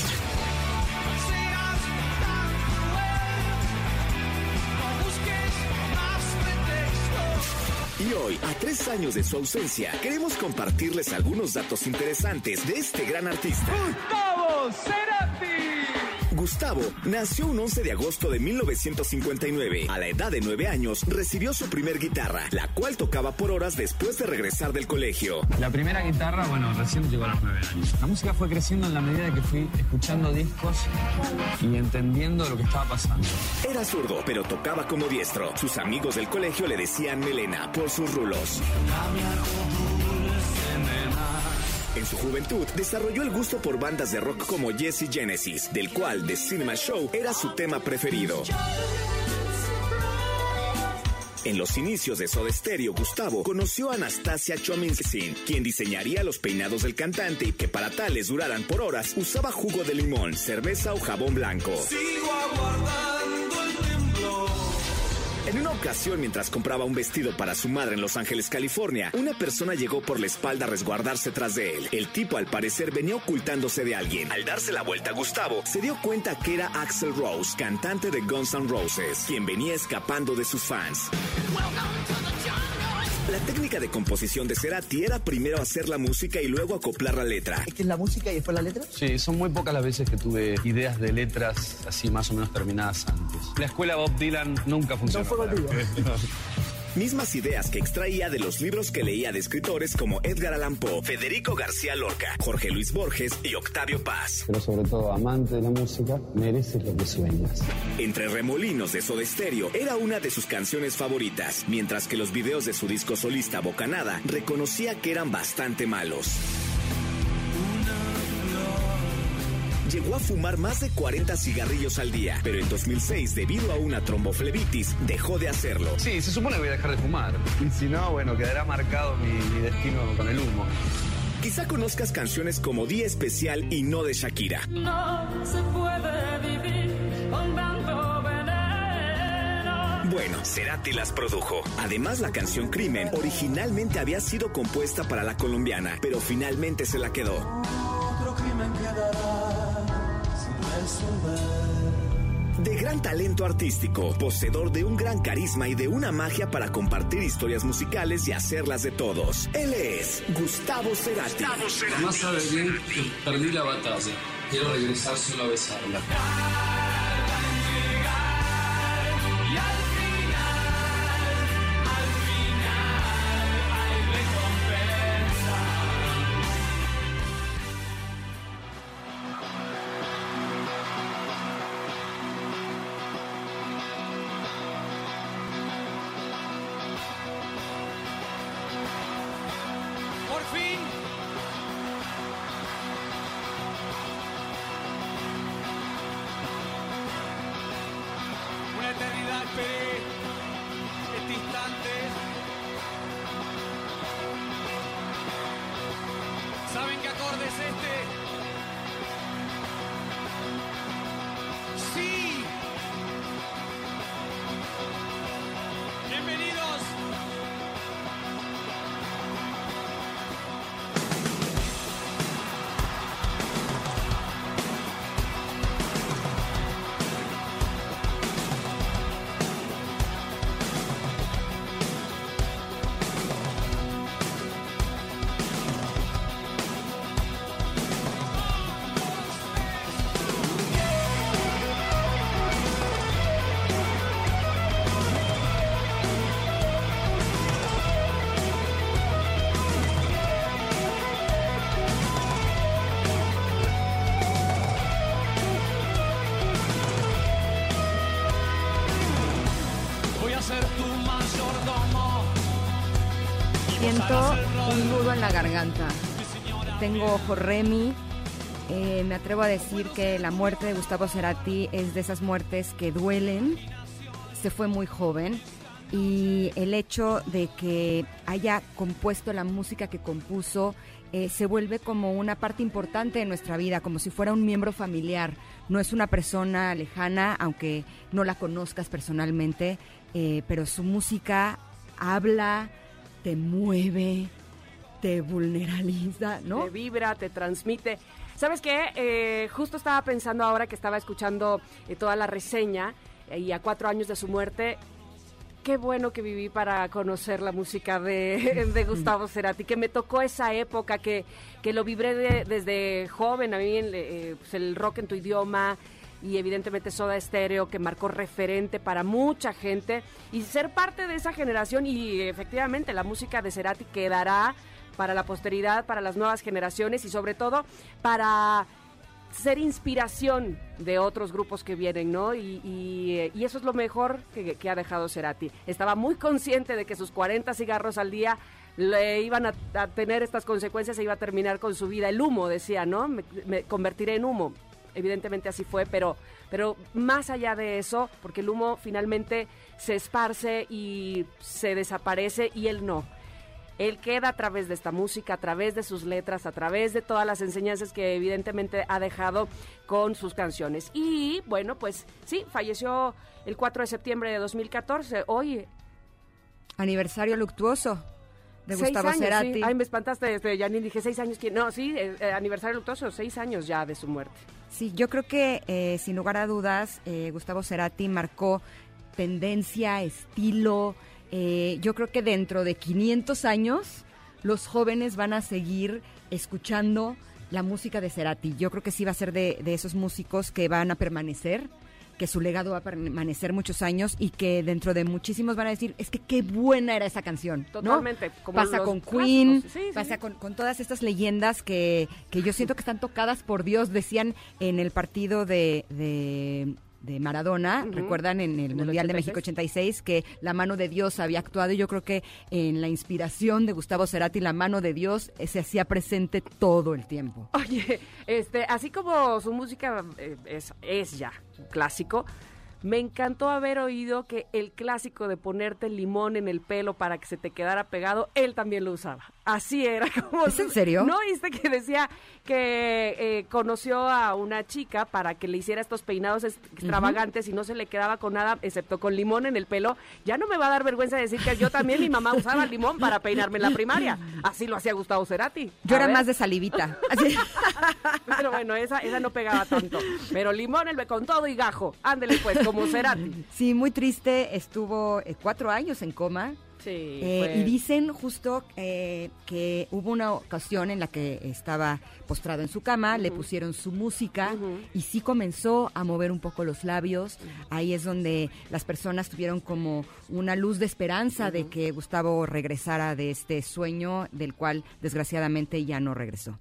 Hoy, a tres años de su ausencia, queremos compartirles algunos datos interesantes de este gran artista. ¡Gustavo Cerati! Gustavo nació un 11 de agosto de 1959. A la edad de 9 años recibió su primer guitarra, la cual tocaba por horas después de regresar del colegio. La primera guitarra, bueno, recién llegó a los nueve años. La música fue creciendo en la medida que fui escuchando discos y entendiendo lo que estaba pasando. Era zurdo, pero tocaba como diestro. Sus amigos del colegio le decían melena por sus rulos. En su juventud desarrolló el gusto por bandas de rock como Jesse Genesis, del cual The Cinema Show era su tema preferido. En los inicios de Soda Stereo, Gustavo conoció a Anastasia Chominsin, quien diseñaría los peinados del cantante y que para tales duraran por horas usaba jugo de limón, cerveza o jabón blanco. Sigo. En una ocasión, mientras compraba un vestido para su madre en Los Ángeles, California, una persona llegó por la espalda a resguardarse tras de él. El tipo, al parecer, venía ocultándose de alguien. Al darse la vuelta, Gustavo se dio cuenta que era Axel Rose, cantante de Guns N' Roses, quien venía escapando de sus fans. La técnica de composición de Cerati era primero hacer la música y luego acoplar la letra. ¿Esta es la música y después la letra? Sí, son muy pocas las veces que tuve ideas de letras así más o menos terminadas antes. La escuela Bob Dylan nunca funcionó. fue para contigo. Mismas ideas que extraía de los libros que leía de escritores como Edgar Allan Poe, Federico García Lorca, Jorge Luis Borges y Octavio Paz. Pero sobre todo, amante de la música, mereces lo que sueñas. Entre remolinos de Soda Stereo era una de sus canciones favoritas, mientras que los videos de su disco solista Bocanada reconocía que eran bastante malos. Llegó a fumar más de 40 cigarrillos al día, pero en 2006, debido a una tromboflebitis, dejó de hacerlo. Sí, se supone que voy a dejar de fumar. Y si no, bueno, quedará marcado mi, mi destino con el humo. Quizá conozcas canciones como Día Especial y no de Shakira. No se puede vivir con tanto veneno. Bueno, Cerati las produjo. Además, la canción Crimen originalmente había sido compuesta para la colombiana, pero finalmente se la quedó. Otro crimen quedará. De gran talento artístico, poseedor de un gran carisma y de una magia para compartir historias musicales y hacerlas de todos. Él es Gustavo Cerati. Más sabe bien que perdí la batalla. Quiero regresar solo a besarla. En la garganta. Tengo ojo Remy. Eh, me atrevo a decir que la muerte de Gustavo Cerati es de esas muertes que duelen. Se fue muy joven. Y el hecho de que haya compuesto la música que compuso eh, se vuelve como una parte importante de nuestra vida, como si fuera un miembro familiar. No es una persona lejana, aunque no la conozcas personalmente, eh, pero su música habla, te mueve, te vulneraliza, ¿no? Te vibra, te transmite. ¿Sabes qué? Eh, justo estaba pensando ahora que estaba escuchando eh, toda la reseña eh, y a cuatro años de su muerte, qué bueno que viví para conocer la música de, Gustavo Cerati, que me tocó esa época, que, que lo vibré de- desde joven, a mí el, eh, pues, el rock en tu idioma y evidentemente Soda Stereo, que marcó referente para mucha gente, y ser parte de esa generación y efectivamente la música de Cerati quedará para la posteridad, para las nuevas generaciones y sobre todo para ser inspiración de otros grupos que vienen, ¿no? Y, y, eh, y eso es lo mejor que, ha dejado Cerati. Estaba muy consciente de que sus 40 cigarros al día le iban a, a tener estas consecuencias e iba a terminar con su vida. El humo, decía, ¿no? Me, me convertiré en humo. Evidentemente así fue, pero, pero más allá de eso, porque el humo finalmente se esparce y se desaparece y él no. Él queda a través de esta música, a través de sus letras, a través de todas las enseñanzas que evidentemente ha dejado con sus canciones. Y bueno, pues sí, falleció el 4 de septiembre de 2014. Hoy, Aniversario luctuoso de seis Gustavo años, Cerati. sí. Ay, me espantaste, este, Janine, dije seis años. ¿quién? No, sí, eh, eh, aniversario luctuoso, seis años ya de su muerte. Sí, yo creo que eh, sin lugar a dudas eh, Gustavo Cerati marcó tendencia, estilo. Eh, yo creo que dentro de 500 años los jóvenes van a seguir escuchando la música de Cerati. Yo creo que sí va a ser de, de esos músicos que van a permanecer, que su legado va a permanecer muchos años y que dentro de muchísimos van a decir, es que qué buena era esa canción. ¿no? Totalmente, como pasa con Queen, clásicos. Sí, sí, pasa sí. con, con todas estas leyendas que, que yo siento que están tocadas por Dios, decían en el partido de, de, de Maradona. Recuerdan en el En el Mundial de 86. México 86 que la mano de Dios había actuado y yo creo que en la inspiración de Gustavo Cerati la mano de Dios eh, se hacía presente todo el tiempo. Oye, este, así como su música eh, es, es ya un clásico, me encantó haber oído que el clásico de ponerte limón en el pelo para que se te quedara pegado, él también lo usaba. Así era como... ¿Es en serio? ¿No viste que decía que eh, conoció a una chica para que le hiciera estos peinados extravagantes y no se le quedaba con nada excepto con limón en el pelo? Ya no me va a dar vergüenza decir que yo también, mi mamá usaba limón para peinarme en la primaria. Así lo hacía Gustavo Cerati. Yo A era ver. más de salivita. Así- Pero bueno, esa, esa no pegaba tanto. Pero limón el con todo y gajo. Ándele pues, como Cerati. Sí, muy triste. Estuvo eh, cuatro años en coma. Sí, Eh, pues. Y dicen justo eh, que hubo una ocasión en la que estaba postrado en su cama, le pusieron su música y sí comenzó a mover un poco los labios. Ahí es donde las personas tuvieron como una luz de esperanza de que Gustavo regresara de este sueño del cual desgraciadamente ya no regresó.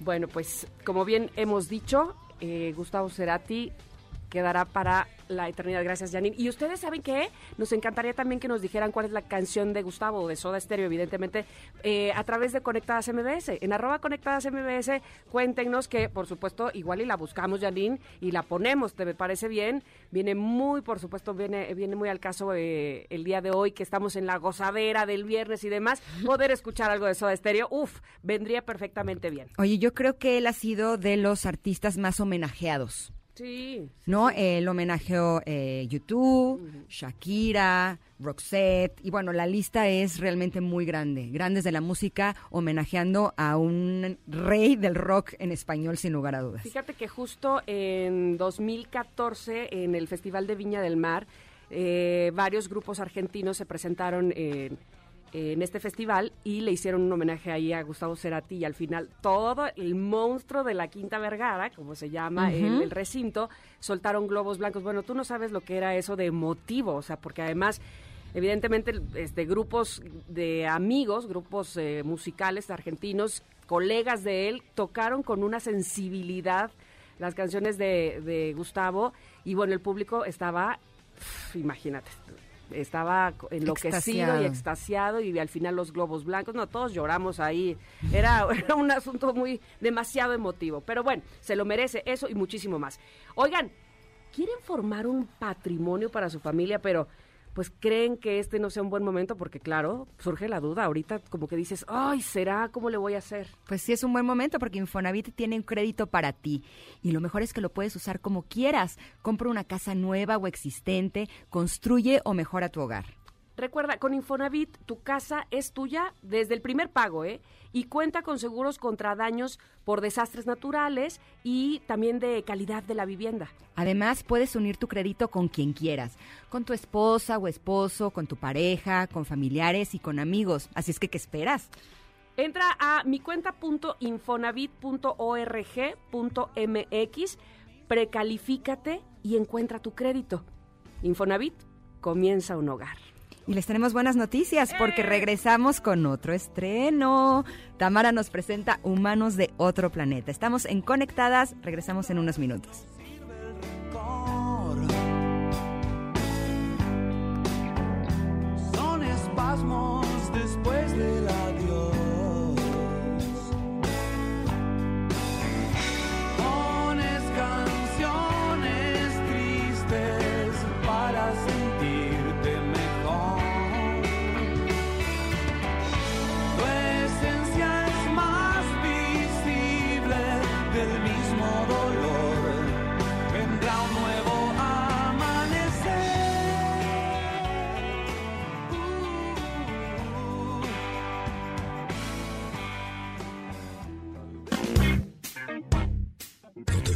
Bueno, pues como bien hemos dicho, eh, Gustavo Cerati quedará para la eternidad. Gracias, Janine. Y ustedes saben qué? Nos encantaría también que nos dijeran cuál es la canción de Gustavo de Soda Stereo, evidentemente, eh, a través de Conectadas MBS. En arroba Conectadas MBS, cuéntenos que, por supuesto, igual y la buscamos, Janine, y la ponemos, ¿te me parece bien? Viene muy, por supuesto, viene, viene muy al caso eh, el día de hoy, que estamos en la gozadera del viernes y demás, poder escuchar algo de Soda Stereo, uf, vendría perfectamente bien. Oye, yo creo que él ha sido de los artistas más homenajeados. Sí. ¿no? Él homenajeó eh, YouTube, Shakira, Roxette, y bueno, la lista es realmente muy grande. Grandes de la música homenajeando a un rey del rock en español, sin lugar a dudas. Fíjate que justo en 2014, en el Festival de Viña del Mar, eh, varios grupos argentinos se presentaron en, en este festival y le hicieron un homenaje ahí a Gustavo Cerati y al final todo el monstruo de la Quinta Vergara, como se llama el, recinto, soltaron globos blancos. Bueno, tú no sabes lo que era eso de emotivo, o sea, porque además... Evidentemente, este, grupos de amigos, grupos eh, musicales argentinos, colegas de él, tocaron con una sensibilidad las canciones de, de Gustavo y bueno, el público estaba, pf, imagínate, estaba enloquecido Extasiado. y extasiado y al final los globos blancos, no, todos lloramos ahí, era, era un asunto muy demasiado emotivo, pero bueno, se lo merece eso y muchísimo más. Oigan, quieren formar un patrimonio para su familia, pero pues creen que este no sea un buen momento porque claro, surge la duda ahorita como que dices, ay, ¿será? ¿Cómo le voy a hacer? Pues sí es un buen momento porque Infonavit tiene un crédito para ti y lo mejor es que lo puedes usar como quieras. Compra una casa nueva o existente, construye o mejora tu hogar. Recuerda, con Infonavit tu casa es tuya desde el primer pago, ¿eh? Y cuenta con seguros contra daños por desastres naturales y también de calidad de la vivienda. Además, puedes unir tu crédito con quien quieras, con tu esposa o esposo, con tu pareja, con familiares y con amigos. Así es que, ¿qué esperas? Entra a mi cuenta.infonavit.org.mx, precalifícate y encuentra tu crédito. Infonavit comienza un hogar. Y les tenemos buenas noticias porque regresamos con otro estreno. Tamara nos presenta Humanos de otro planeta. Estamos en Conectadas, regresamos en unos minutos. Son espasmos después del adiós.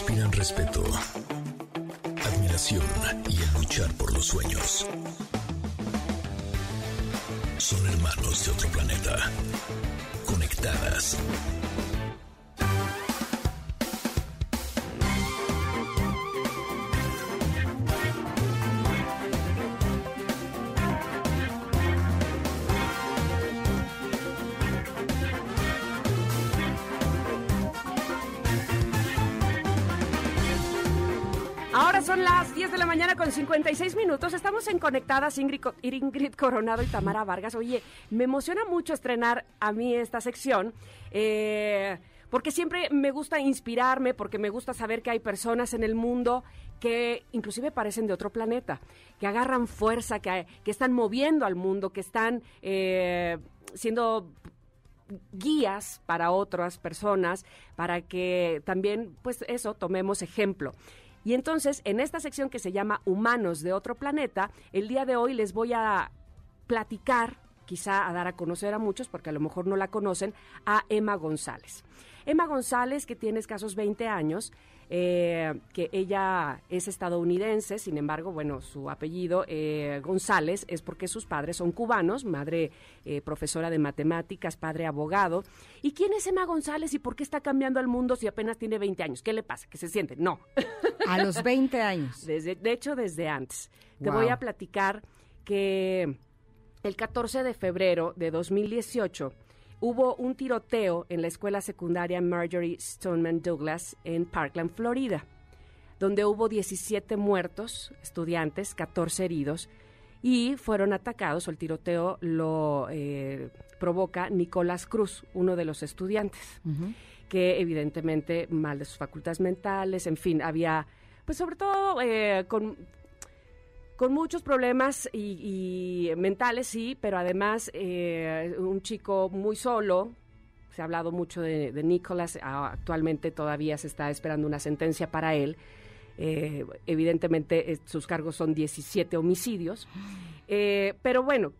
Inspiran respeto, admiración y el luchar por los sueños. Son hermanos de otro planeta. Conectadas. 56 minutos. Estamos en Conectadas Ingrid, Co- Ingrid Coronado y Tamara Vargas. Oye, me emociona mucho estrenar a mí esta sección. eh, porque siempre me gusta inspirarme, porque me gusta saber que hay personas en el mundo que inclusive parecen de otro planeta, que agarran fuerza, que, que están moviendo al mundo, que están eh, siendo guías para otras personas, para que también, pues eso, tomemos ejemplo. Y entonces, en esta sección que se llama Humanos de otro planeta, el día de hoy les voy a platicar, quizá a dar a conocer a muchos, porque a lo mejor no la conocen, a Emma González. Emma González, que tiene escasos 20 años, eh, que ella es estadounidense, sin embargo, bueno, su apellido eh, González es porque sus padres son cubanos, madre eh, profesora de matemáticas, padre abogado. ¿Y quién es Emma González y por qué está cambiando al mundo si apenas tiene 20 años? ¿Qué le pasa? ¿Que se siente? No. A los 20 años. Desde, de hecho, desde antes. Te voy a platicar que el 14 de febrero de 2018 hubo un tiroteo en la escuela secundaria Marjorie Stoneman Douglas en Parkland, Florida, donde hubo 17 muertos, estudiantes, 14 heridos, y fueron atacados, o el tiroteo lo eh, provoca Nicolás Cruz, uno de los estudiantes que evidentemente mal de sus facultades mentales, en fin, había, pues sobre todo eh, con, con muchos problemas y, y mentales, sí, pero además eh, un chico muy solo. Se ha hablado mucho de, ah, actualmente todavía se está esperando una sentencia para él. Eh, evidentemente eh, sus cargos son 17 homicidios. Eh, pero bueno,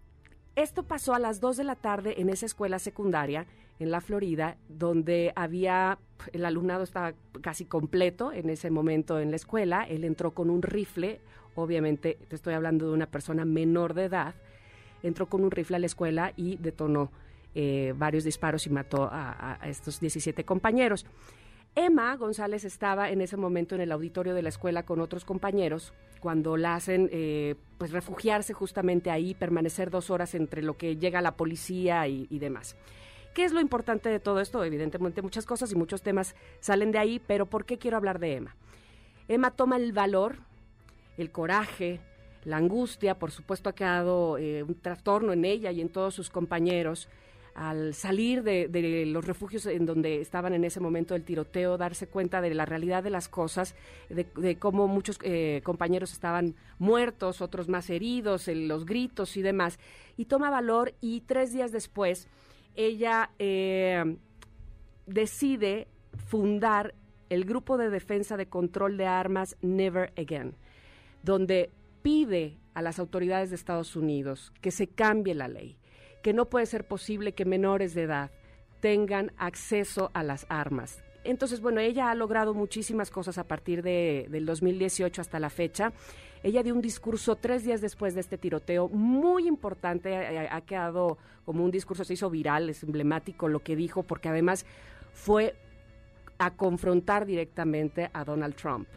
esto pasó a las 2 de la tarde en esa escuela secundaria en la Florida, donde había, el alumnado estaba casi completo en ese momento en la escuela. Él entró con un rifle, obviamente te estoy hablando de una persona menor de edad, entró con un rifle a la escuela y detonó eh, varios disparos y mató a, estos 17 compañeros. Emma González estaba en ese momento en el auditorio de la escuela con otros compañeros cuando la hacen eh, pues refugiarse justamente ahí, permanecer dos horas entre lo que llega la policía y, y demás. ¿Qué es lo importante de todo esto? Evidentemente muchas cosas y muchos temas salen de ahí, pero ¿por qué quiero hablar de Emma? Emma toma el valor, el coraje, la angustia, por supuesto ha quedado eh, un trastorno en ella y en todos sus compañeros al salir de, los refugios en donde estaban en ese momento del tiroteo, darse cuenta de la realidad de las cosas, de, de cómo muchos eh, compañeros estaban muertos, otros más heridos, los gritos y demás, y toma valor y tres días después ella eh, decide fundar el grupo de defensa de control de armas Never Again, donde pide a las autoridades de Estados Unidos que se cambie la ley, que no puede ser posible que menores de edad tengan acceso a las armas. Entonces, bueno, ella ha logrado muchísimas cosas a partir de, del 2018 hasta la fecha. Ella dio un discurso tres días después de este tiroteo, muy importante, ha, ha quedado como un discurso, se hizo viral, es emblemático lo que dijo, porque además fue a confrontar directamente a Donald Trump.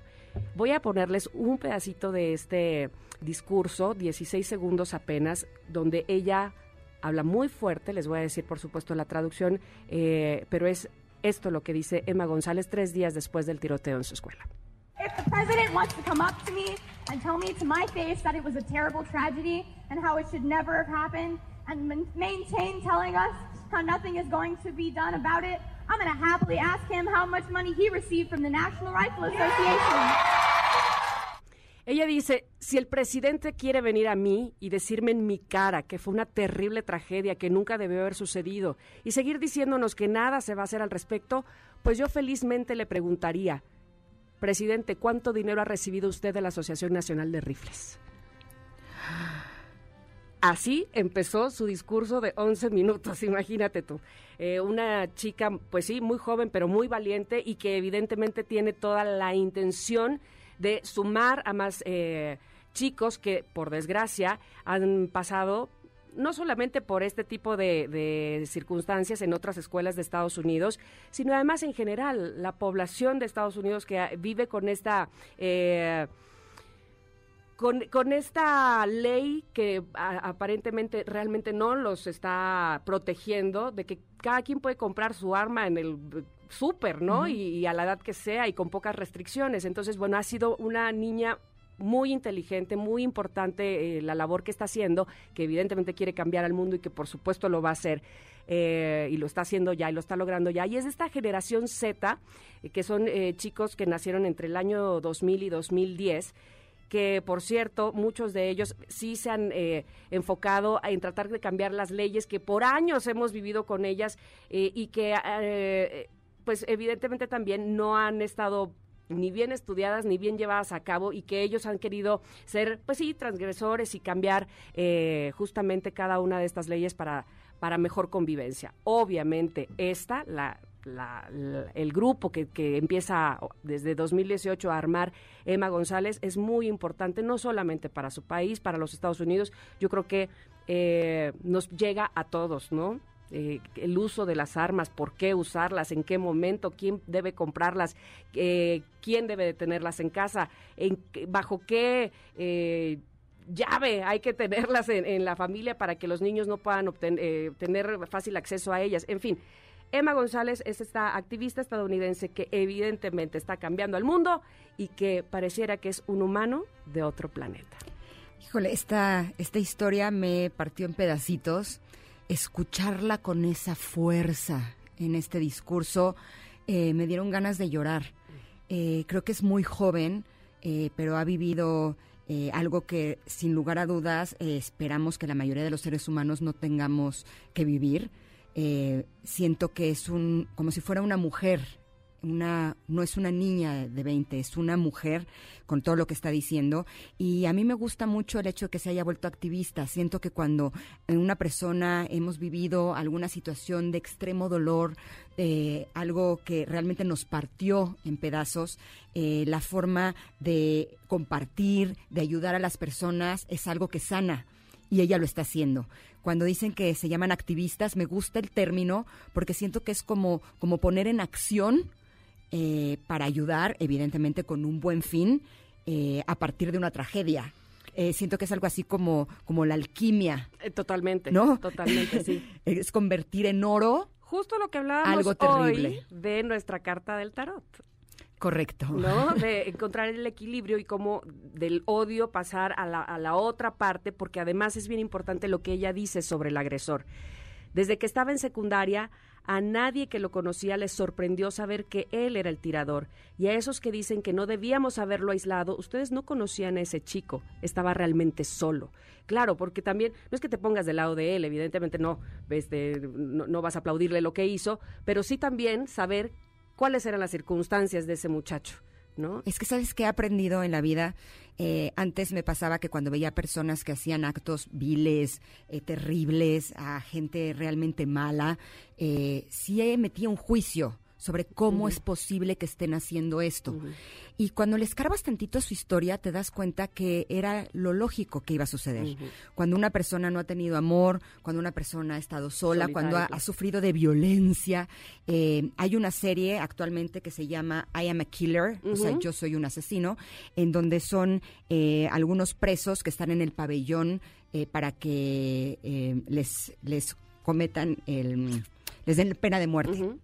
Voy a ponerles un pedacito de este discurso, 16 segundos apenas, donde ella habla muy fuerte, les voy a decir por supuesto la traducción, eh, pero es esto lo que dice Emma González tres días después del tiroteo en su escuela. If the president wants to come up to me and tell me to my face that it was a terrible tragedy and how it should never have happened and maintain telling us how nothing is going to be done about it, I'm going to happily ask him how much money he received from the National Rifle Association. Ella dice, si el presidente quiere venir a mí y decirme en mi cara que fue una terrible tragedia que nunca debió haber sucedido y seguir diciéndonos que nada se va a hacer al respecto, pues yo felizmente le preguntaría, presidente, ¿cuánto dinero ha recibido usted de la Asociación Nacional de Rifles? Así empezó su discurso de 11 minutos, imagínate tú. Eh, una chica, pues sí, muy joven, pero muy valiente y que evidentemente tiene toda la intención de sumar a más eh, chicos que, por desgracia, han pasado no solamente por este tipo de, de circunstancias en otras escuelas de Estados Unidos, sino además en general la población de Estados Unidos que vive con esta... eh, con, con esta ley que a- aparentemente realmente no los está protegiendo, de que cada quien puede comprar su arma en el eh, súper, ¿no? Y, y a la edad que sea y con pocas restricciones. Entonces, bueno, ha sido una niña muy inteligente, muy importante eh, la labor que está haciendo, que evidentemente quiere cambiar al mundo y que por supuesto lo va a hacer. eh, y lo está haciendo ya y lo está logrando ya. Y es de esta generación Z, eh, que son eh, chicos que nacieron entre el año 2000 y 2010, que por cierto muchos de ellos sí se han eh, enfocado en tratar de cambiar las leyes que por años hemos vivido con ellas eh, y que eh, pues evidentemente también no han estado ni bien estudiadas ni bien llevadas a cabo y que ellos han querido ser pues sí transgresores y cambiar eh, justamente cada una de estas leyes para para mejor convivencia. Obviamente esta la la- el grupo que, que empieza desde 2018 a armar Emma González es muy importante, no solamente para su país, para los Estados Unidos, yo creo que eh, nos llega a todos, ¿no? Eh, el uso de las armas, por qué usarlas, en qué momento, quién debe comprarlas, eh, quién debe de tenerlas en casa, en, bajo qué eh, llave hay que tenerlas en, en la familia para que los niños no puedan obten- eh, tener fácil acceso a ellas. En fin, Emma González es esta activista estadounidense que evidentemente está cambiando al mundo y que pareciera que es un humano de otro planeta. Híjole, esta, esta historia me partió en pedacitos. Escucharla con esa fuerza en este discurso eh, me dieron ganas de llorar. Eh, creo que es muy joven, eh, pero ha vivido algo que sin lugar a dudas esperamos que la mayoría de los seres humanos no tengamos que vivir. Eh, siento que es un como si fuera una mujer una no es una niña de 20, es una mujer con todo lo que está diciendo y a mí me gusta mucho el hecho de que se haya vuelto activista. Siento que cuando en una persona hemos vivido alguna situación de extremo dolor, eh, algo que realmente nos partió en pedazos, eh, la forma de compartir, de ayudar a las personas es algo que sana y ella lo está haciendo. Cuando dicen que se llaman activistas, me gusta el término porque siento que es como, como poner en acción eh, para ayudar, evidentemente con un buen fin, eh, a partir de una tragedia. Eh, siento que es algo así como, como la alquimia. Eh, totalmente, ¿No? totalmente, sí. es convertir en oro Justo lo que hablábamos algo hoy terrible. de nuestra carta del tarot. Correcto. ¿no? De encontrar el equilibrio y cómo del odio pasar a la, a la otra parte, porque además es bien importante lo que ella dice sobre el agresor. Desde que estaba en secundaria, a nadie que lo conocía les sorprendió saber que él era el tirador. Y a esos que dicen que no debíamos haberlo aislado, ustedes no conocían a ese chico, estaba realmente solo. Claro, porque también, no es que te pongas del lado de él, evidentemente no, este, no, no vas a aplaudirle lo que hizo, pero sí también saber cuáles eran las circunstancias de ese muchacho. ¿No? Es que sabes que he aprendido en la vida. Eh, antes me pasaba que cuando veía personas que hacían actos viles, eh, terribles, a gente realmente mala, eh, sí metía un juicio sobre cómo es posible que estén haciendo esto. Y cuando le escarbas tantito a su historia, te das cuenta que era lo lógico que iba a suceder. Cuando una persona no ha tenido amor, cuando una persona ha estado sola, cuando ha, sufrido de violencia. eh, hay una serie actualmente que se llama I Am a Killer, o sea, yo soy un asesino, en donde son eh, algunos presos que están en el pabellón eh, para que eh, les, les cometan el... les den pena de muerte.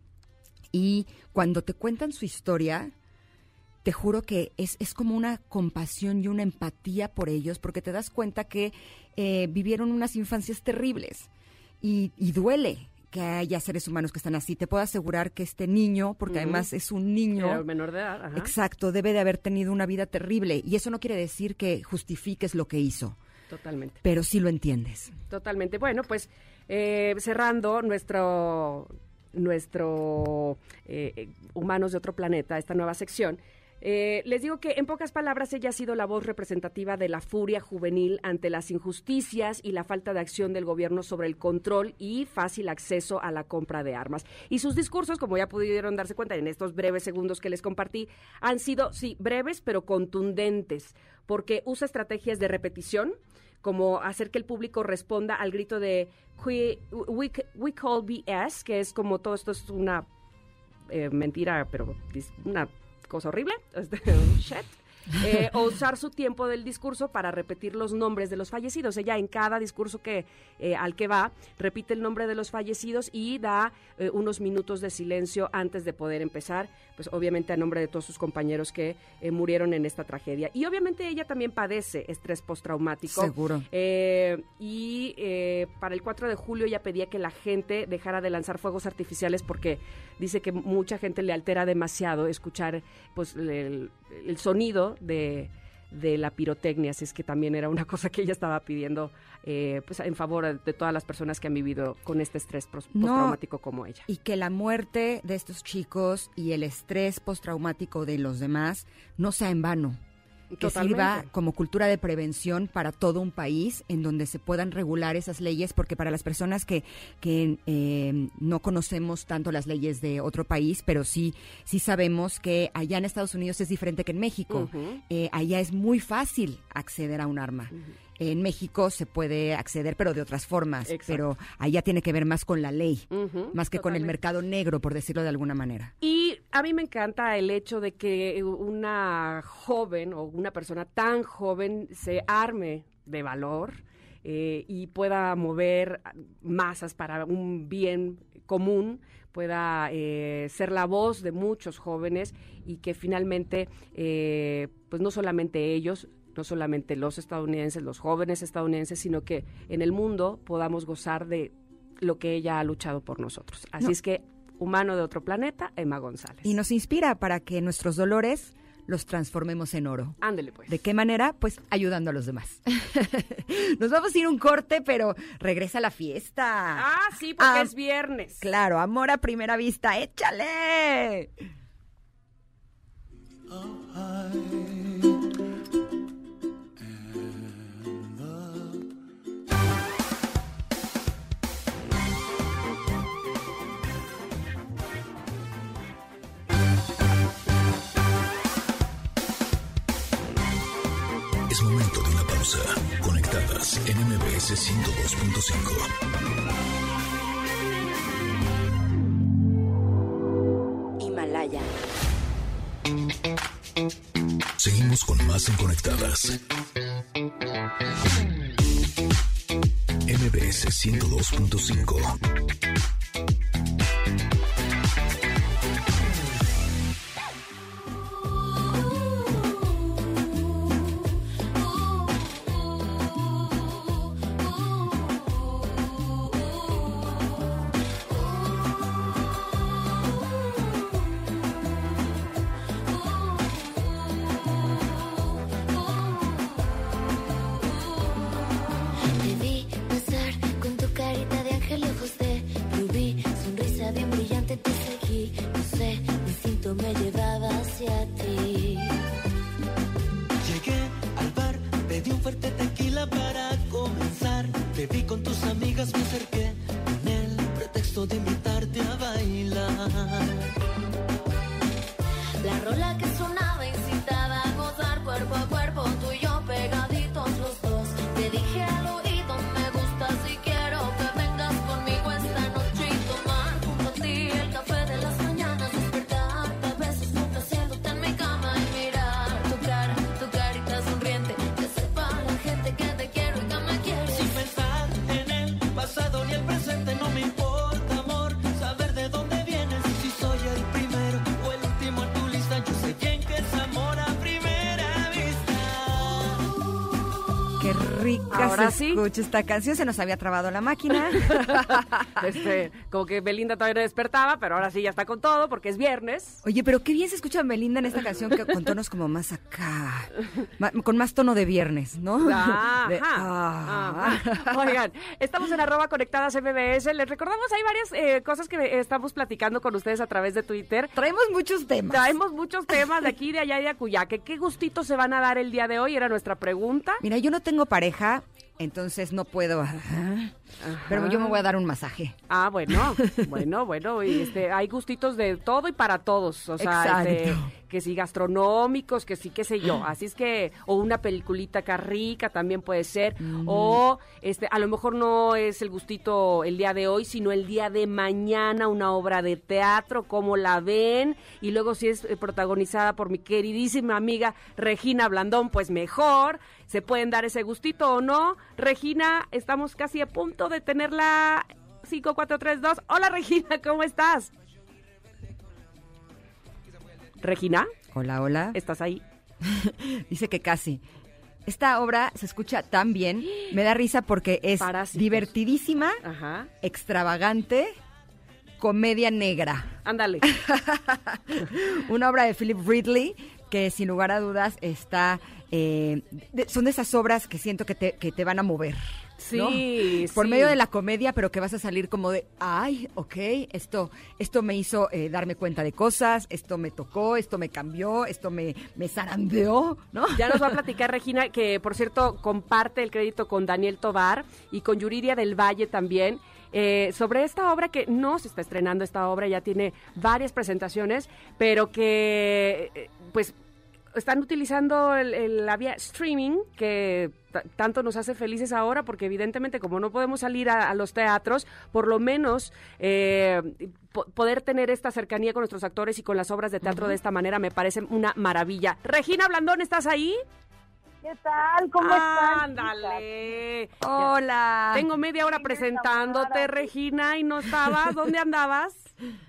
Y cuando te cuentan su historia, te juro que es, es como una compasión y una empatía por ellos, porque te das cuenta que eh, vivieron unas infancias terribles y, y duele que haya seres humanos que están así. Te puedo asegurar que este niño, porque además es un niño, Era menor de edad, ajá. exacto, debe de haber tenido una vida terrible. Y eso no quiere decir que justifiques lo que hizo, Totalmente. pero sí lo entiendes. Totalmente. Bueno, pues eh, cerrando nuestro nuestro eh, eh, Humanos de otro planeta, esta nueva sección, Eh, les digo que en pocas palabras ella ha sido la voz representativa de la furia juvenil ante las injusticias y la falta de acción del gobierno sobre el control y fácil acceso a la compra de armas. Y sus discursos, como ya pudieron darse cuenta en estos breves segundos que les compartí, han sido, sí, breves pero contundentes, porque usa estrategias de repetición como hacer que el público responda al grito de we, we, call BS, que es como todo esto es una eh, mentira, pero una cosa horrible, este, shit. Eh, o usar su tiempo del discurso para repetir los nombres de los fallecidos. Ella en cada discurso que eh, al que va repite el nombre de los fallecidos y da eh, unos minutos de silencio antes de poder empezar, pues obviamente a nombre de todos sus compañeros que eh, murieron en esta tragedia. Y obviamente ella también padece estrés postraumático. Seguro. Eh, y eh, para el 4 de julio ella pedía que la gente dejara de lanzar fuegos artificiales porque dice que mucha gente le altera demasiado escuchar pues el, el sonido de, de la pirotecnia, así es que también era una cosa que ella estaba pidiendo eh, pues en favor de todas las personas que han vivido con este estrés No. postraumático como ella. Y que la muerte de estos chicos y el estrés postraumático de los demás no sea en vano. Que Totalmente. sirva como cultura de prevención para todo un país en donde se puedan regular esas leyes, porque para las personas que, que eh, no conocemos tanto las leyes de otro país, pero sí, sí sabemos que allá en Estados Unidos es diferente que en México. Eh, allá es muy fácil acceder a un arma. En México se puede acceder, pero de otras formas. Exacto. Pero allá tiene que ver más con la ley, más que con el mercado negro, por decirlo de alguna manera. Y a mí me encanta el hecho de que una joven o una persona tan joven se arme de valor eh, y pueda mover masas para un bien común, pueda eh, ser la voz de muchos jóvenes y que finalmente, eh, pues no solamente ellos, no solamente los estadounidenses, los jóvenes estadounidenses, sino que en el mundo podamos gozar de lo que ella ha luchado por nosotros. Así No. es que, humano de otro planeta, Emma González. Y nos inspira para que nuestros dolores los transformemos en oro. Ándele pues. ¿De qué manera? Pues ayudando a los demás. Nos vamos a ir un corte, pero regresa la fiesta. Ah, sí, porque Ah, es viernes. Claro, amor a primera vista, échale. Es pausa. Conectadas en MBS 102.5. Himalaya. Seguimos con más en Conectadas. MBS 102.5. Ahora se sí. escucha esta canción. Se nos había trabado la máquina. Este, como que Belinda todavía no despertaba, pero ahora sí ya está con todo porque es viernes. Oye, pero qué bien se escucha Belinda en esta canción que con tonos como más acá, con más tono de viernes, ¿no? Ajá, De- ajá. ah. Oigan, estamos en arroba conectadas MBS. Les recordamos, hay varias eh, cosas que estamos platicando con ustedes a través de Twitter. Traemos muchos temas. Traemos muchos temas de aquí, de allá y de acullá. Que ¿Qué gustitos se van a dar el día de hoy? Era nuestra pregunta. Mira, yo no tengo pareja, entonces no puedo. Ajá, Pero yo me voy a dar un masaje. Ah, bueno, bueno, bueno, y este, hay gustitos de todo y para todos, o sea, este, que sí gastronómicos, que sí, qué sé yo, así es que, o una peliculita acá rica también puede ser, o este, a lo mejor no es el gustito el día de hoy, sino el día de mañana, una obra de teatro, cómo la ven, y luego si es eh, protagonizada por mi queridísima amiga Regina Blandón, pues mejor, se pueden dar ese gustito o no. Regina, estamos casi a punto de tenerla 5432. Hola Regina, ¿cómo estás? Regina, Hola, hola. ¿estás ahí? Dice que casi. Esta obra se escucha tan bien, me da risa porque es Parásitos. divertidísima, Ajá. extravagante, comedia negra. Ándale. Una obra de Philip Ridley que sin lugar a dudas está... eh, de- son de esas obras que siento que te, que te van a mover. ¿No? Sí, Por sí. medio de la comedia, pero que vas a salir como de, ay, ok, esto, esto me hizo eh, darme cuenta de cosas, esto me tocó, esto me cambió, esto me, me zarandeó, ¿no? Ya nos va a platicar Regina, que por cierto comparte el crédito con Daniel Tobar y con Yuridia del Valle también. eh, sobre esta obra que no se está estrenando, esta obra ya tiene varias presentaciones, pero que eh, pues están utilizando el- el- la vía streaming que tanto nos hace felices ahora porque evidentemente como no podemos salir a, a los teatros, por lo menos eh, po- poder tener esta cercanía con nuestros actores y con las obras de teatro de esta manera me parece una maravilla. Regina Blandón, ¿estás ahí? ¿Qué tal? ¿Cómo están? Ándale. Hola. Tengo media hora presentándote, Regina, y no estabas. ¿Dónde andabas?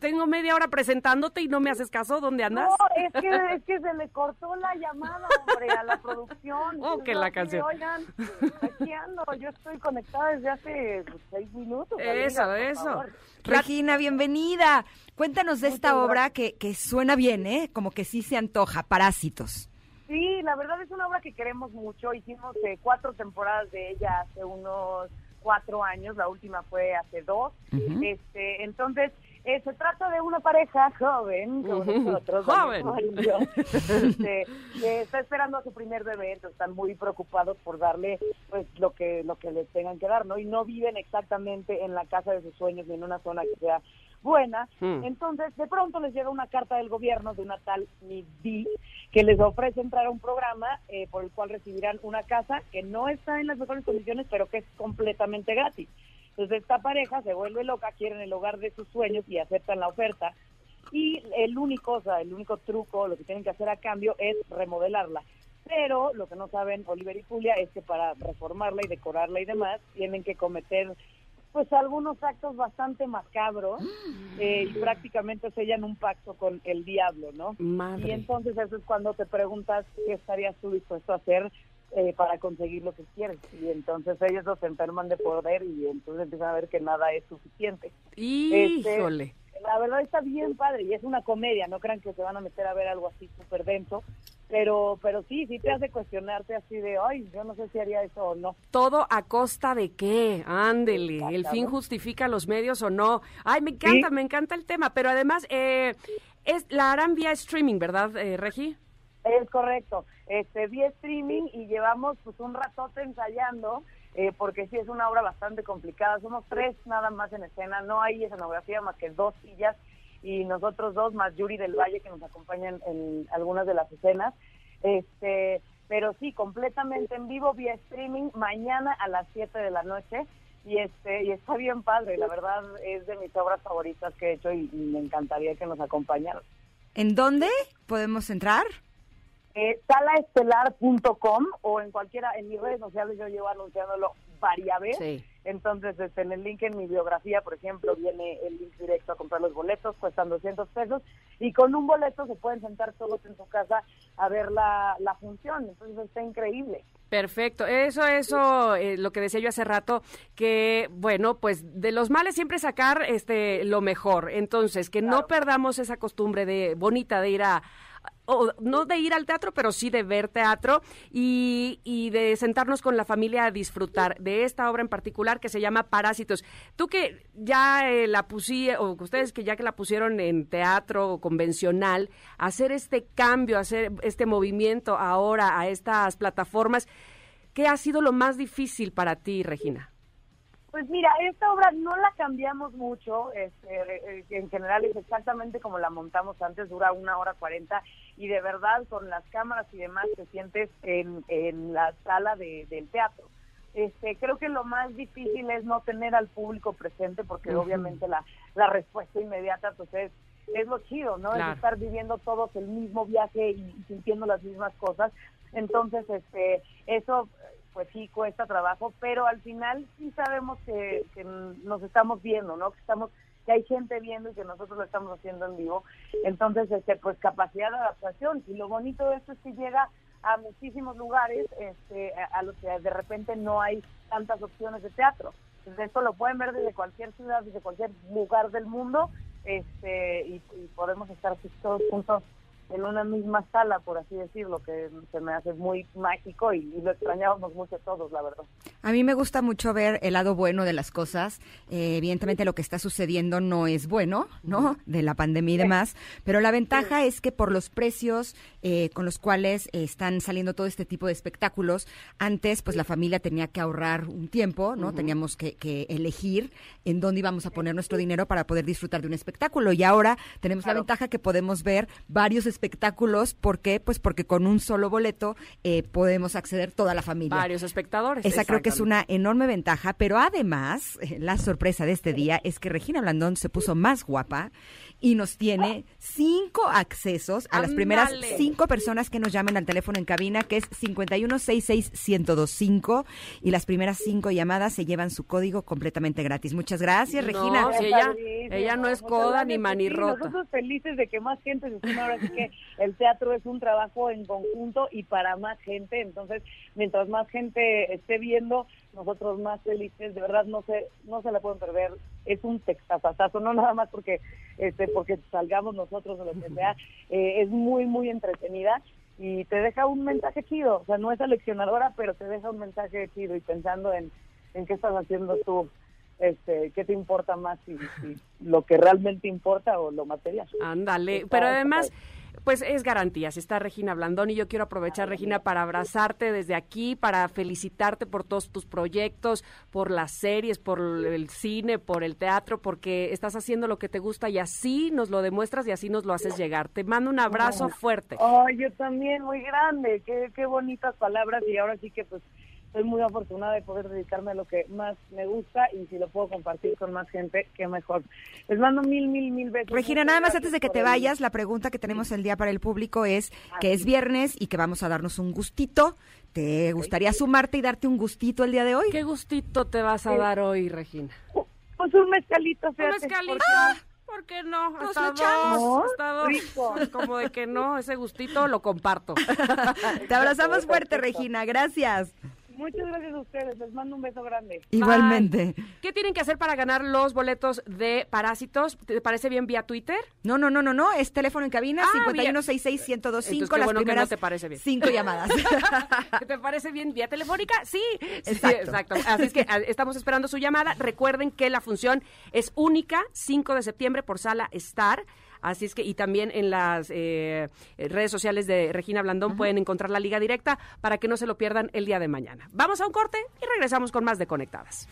Tengo media hora presentándote y no me haces caso. ¿Dónde andas? No, es que, es que se me cortó la llamada, hombre, a la producción. Oh, que Yo la canción. Oigan, aquí ando, yo estoy conectada desde hace pues, seis minutos. Eso, amiga, eso. favor. Regina, bienvenida. Cuéntanos de esta obra que, que suena bien, ¿eh? Como que sí se antoja, Parásitos. Sí, la verdad es una obra que queremos mucho. Hicimos eh, cuatro temporadas de ella hace unos cuatro años. La última fue hace dos. Este, entonces, eh, se trata de una pareja joven, como nosotros, Joven. Yo, este, que está esperando a su primer bebé, entonces están muy preocupados por darle pues lo que lo que les tengan que dar, ¿no? Y no viven exactamente en la casa de sus sueños ni en una zona que sea buena. Mm. Entonces, de pronto les llega una carta del gobierno de una tal D que les ofrece entrar a un programa eh, por el cual recibirán una casa que no está en las mejores condiciones, pero que es completamente gratis. Entonces, esta pareja se vuelve loca, quieren el hogar de sus sueños y aceptan la oferta. Y el único, o sea, el único truco, lo que tienen que hacer a cambio es remodelarla. Pero lo que no saben Oliver y Julia es que para reformarla y decorarla y demás, tienen que cometer pues algunos actos bastante macabros eh, y prácticamente sellan un pacto con el diablo, ¿no? Madre. Y entonces eso es cuando te preguntas qué estarías tú dispuesto a hacer eh, para conseguir lo que quieres. Y entonces ellos los enferman de poder y entonces empiezan a ver que nada es suficiente. Este, Híjole. la verdad está bien padre y es una comedia, no crean que se van a meter a ver algo así súper denso, pero pero sí, sí te hace cuestionarte así de, ay, yo no sé si haría eso o no. ¿Todo a costa de qué? Ándele, ¿el fin justifica los medios o no? Ay, me encanta, Sí. me encanta el tema, pero además eh, es la harán vía streaming, ¿verdad, eh, Regi? Es correcto. Este, vi streaming y llevamos pues un ratote ensayando, eh, porque sí es una obra bastante complicada. Somos tres nada más en escena, no hay escenografía más que dos sillas y nosotros dos más Yuri del Valle que nos acompañan en algunas de las escenas. Este, pero sí, completamente en vivo vía streaming mañana a las 7 de la noche y este y está bien padre, la verdad es de mis obras favoritas que he hecho y, y me encantaría que nos acompañaran. ¿En dónde podemos entrar? Eh, salaestelar.com o en cualquiera, en mis redes sociales yo llevo anunciándolo ver. Sí. Entonces, este, en el link en mi biografía, por ejemplo, viene el link directo a comprar los boletos, cuestan 200 pesos, y con un boleto se pueden sentar todos en su casa a ver la, la función. Entonces, está increíble. Perfecto, eso, eso, eh, lo que decía yo hace rato, que bueno, pues de los males siempre sacar este lo mejor. Entonces, que no perdamos esa costumbre de bonita de ir a o no de ir al teatro, pero sí de ver teatro y, y de sentarnos con la familia a disfrutar de esta obra en particular que se llama Parásitos. Tú que ya eh, la pusí, o ustedes que ya que la pusieron en teatro convencional, hacer este cambio, hacer este movimiento ahora a estas plataformas, ¿qué ha sido lo más difícil para ti, Regina? Pues mira, esta obra no la cambiamos mucho, este, eh, en general es exactamente como la montamos antes, dura una hora cuarenta y de verdad con las cámaras y demás te sientes en, en la sala de, del teatro. Este, creo que lo más difícil es no tener al público presente porque obviamente la, la respuesta inmediata pues es, es lo chido, ¿no? Claro. Es estar viviendo todos el mismo viaje y sintiendo las mismas cosas. Entonces, este, eso pues sí cuesta trabajo, pero al final sí sabemos que, que nos estamos viendo, ¿no? Que estamos que hay gente viendo y que nosotros lo estamos haciendo en vivo. Entonces, este pues capacidad de adaptación y lo bonito de esto es que llega a muchísimos lugares este, a, los que de repente no hay tantas opciones de teatro. Entonces, esto lo pueden ver desde cualquier ciudad, desde cualquier lugar del mundo este y, y podemos estar todos juntos en una misma sala, por así decirlo, que se me hace muy mágico y, y lo extrañábamos mucho todos, la verdad. A mí me gusta mucho ver el lado bueno de las cosas. Eh, evidentemente lo que está sucediendo no es bueno, ¿no? De la pandemia y demás. Pero la ventaja es que por los precios eh, con los cuales eh, están saliendo todo este tipo de espectáculos, antes pues la familia tenía que ahorrar un tiempo, ¿no? Ujú. Teníamos que, que elegir en dónde íbamos a poner nuestro dinero para poder disfrutar de un espectáculo. Y ahora tenemos la ventaja que podemos ver varios espectáculos. ¿Por qué? Pues porque con un solo boleto eh, podemos acceder toda la familia. Varios espectadores. Esa creo que es una enorme ventaja, pero además, eh, la sorpresa de este día es que Regina Blandón se puso más guapa y nos tiene cinco accesos a las primeras cinco personas que nos llamen al teléfono en cabina, que es 5166-1025, y las primeras cinco llamadas se llevan su código completamente gratis. Muchas gracias, No, Regina. si ella, ella no es coda gracias, ni manirrota. sí, nosotros felices de que más gente se sume. Ahora sí que el teatro es un trabajo en conjunto y para más gente, entonces mientras más gente esté viendo, nosotros más felices, de verdad no se no se la pueden perder, es un textazazazo, no nada más porque este porque salgamos nosotros o lo que sea, eh, es muy muy entretenida y te deja un mensaje chido, o sea, no es aleccionadora, pero te deja un mensaje chido y pensando en en qué estás haciendo tú este, ¿qué te importa más? Si, si lo que realmente importa o lo material. Ándale, pero además. Pues es garantías. Está Regina Blandón y yo quiero aprovechar, Regina, para abrazarte desde aquí, para felicitarte por todos tus proyectos, por las series, por el cine, por el teatro, porque estás haciendo lo que te gusta y así nos lo demuestras y así nos lo haces llegar. Te mando un abrazo fuerte. Oh, yo también, muy grande, qué, qué bonitas palabras y ahora sí que pues estoy muy afortunada de poder dedicarme a lo que más me gusta y si lo puedo compartir con más gente, qué mejor. Les mando mil, mil, mil besos. Regina, nada más antes de que te vayas, la pregunta que tenemos el día para el público es que es viernes y que vamos a darnos un gustito. ¿Te gustaría sumarte y darte un gustito el día de hoy? ¿Qué gustito te vas a dar hoy, Regina? Pues un mezcalito, Un fíjate, mezcalito. porque- Ah, ¿Por qué no? Nos Hasta dos, hasta dos. Rico. Como de que no, ese gustito lo comparto. Te abrazamos fuerte. Regina. Gracias. Muchas gracias a ustedes, les mando un beso grande. Igualmente. ¿Qué tienen que hacer para ganar los boletos de Parásitos? ¿Te parece bien vía Twitter? No, no, no, no, no, es teléfono en cabina Ah, 5166-1025, Entonces, qué las bueno que no primeras te parece bien. cinco llamadas. ¿Te parece bien vía telefónica? Sí. Sí, Exacto. exacto. Así es que a- estamos esperando su llamada. Recuerden que la función es única, 5 de septiembre por sala Star. Así es que, y también en las eh, redes sociales de Regina Blandón pueden encontrar la liga directa para que no se lo pierdan el día de mañana. Vamos a un corte y regresamos con más de Conectadas.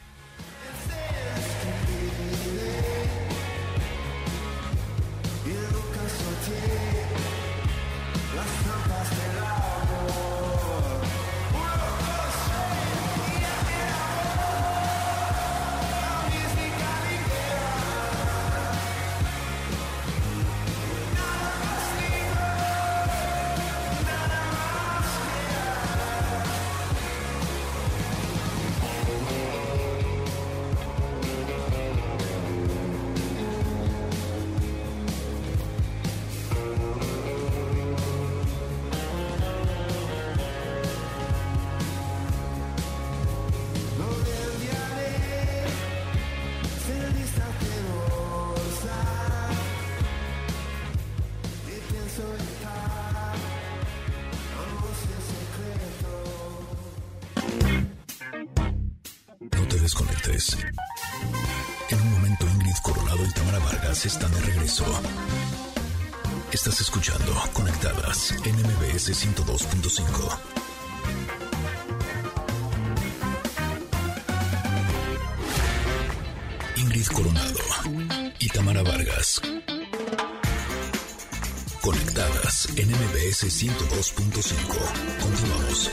102.5. Continuamos.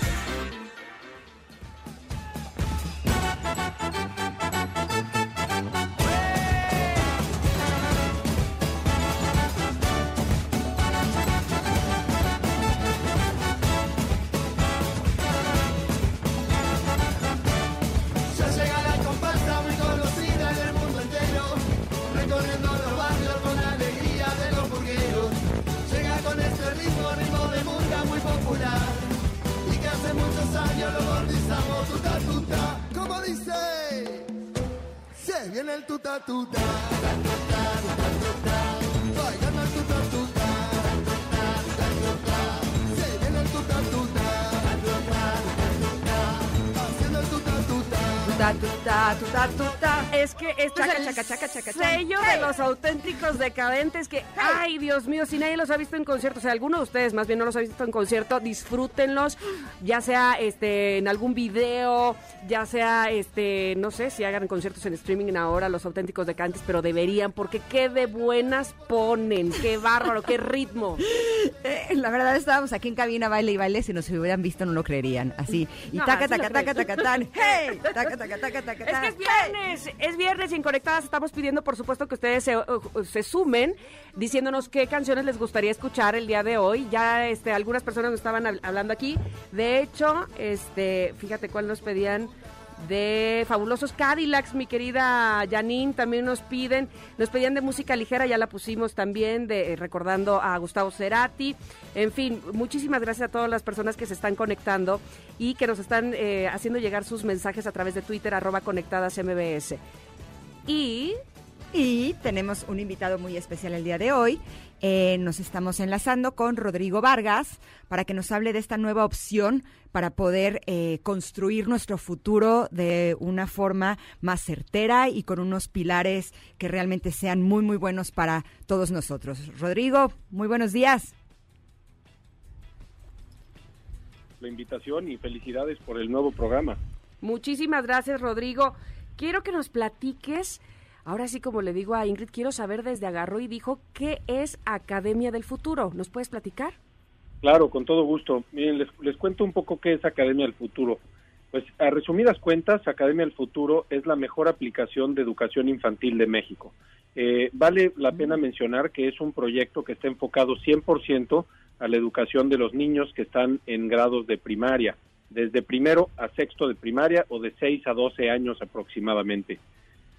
Auténticos decadentes que, ay, Dios mío, si nadie los ha visto en concierto, o sea, alguno de ustedes más bien no los ha visto en concierto, disfrútenlos, ya sea este en algún video, ya sea este, no sé, si hagan conciertos en streaming ahora los auténticos decadentes, pero deberían, porque qué de buenas ponen, qué bárbaro, qué ritmo. Eh, la verdad estábamos aquí en cabina baile y baile, si nos hubieran visto no lo creerían, así. Y No, taca, sí taca, taca, taca, tan, hey, taca, taca, taca, taca, Es que es viernes, es viernes y en Conectadas estamos pidiendo, por supuesto, que ustedes se, uh, se sumen diciéndonos qué canciones les gustaría escuchar el día de hoy. Ya este, algunas personas nos estaban hab- hablando aquí. De hecho, este, fíjate cuál nos pedían de Fabulosos Cadillacs, mi querida Janine, también nos piden, nos pedían de música ligera, ya la pusimos también, eh, recordando a Gustavo Cerati. En fin, muchísimas gracias a todas las personas que se están conectando y que nos están eh, haciendo llegar sus mensajes a través de Twitter, arroba conectadas MBS. Y Y tenemos un invitado muy especial el día de hoy. Eh, nos estamos enlazando con Rodrigo Vargas para que nos hable de esta nueva opción para poder eh, construir nuestro futuro de una forma más certera y con unos pilares que realmente sean muy, muy buenos para todos nosotros. Rodrigo, muy buenos días. la invitación y felicidades por el nuevo programa. muchísimas gracias, Rodrigo. Quiero que nos platiques, ahora sí como le digo a Ingrid, quiero saber desde Agarró y dijo, ¿qué es Academia del Futuro? ¿Nos puedes platicar? Claro, con todo gusto. Miren, les, les cuento un poco qué es Academia del Futuro. Pues a resumidas cuentas, Academia del Futuro es la mejor aplicación de educación infantil de México. Eh, vale la pena mencionar que es un proyecto que está enfocado 100% a la educación de los niños que están en grados de primaria, desde primero a sexto de primaria o de 6 a 12 años aproximadamente.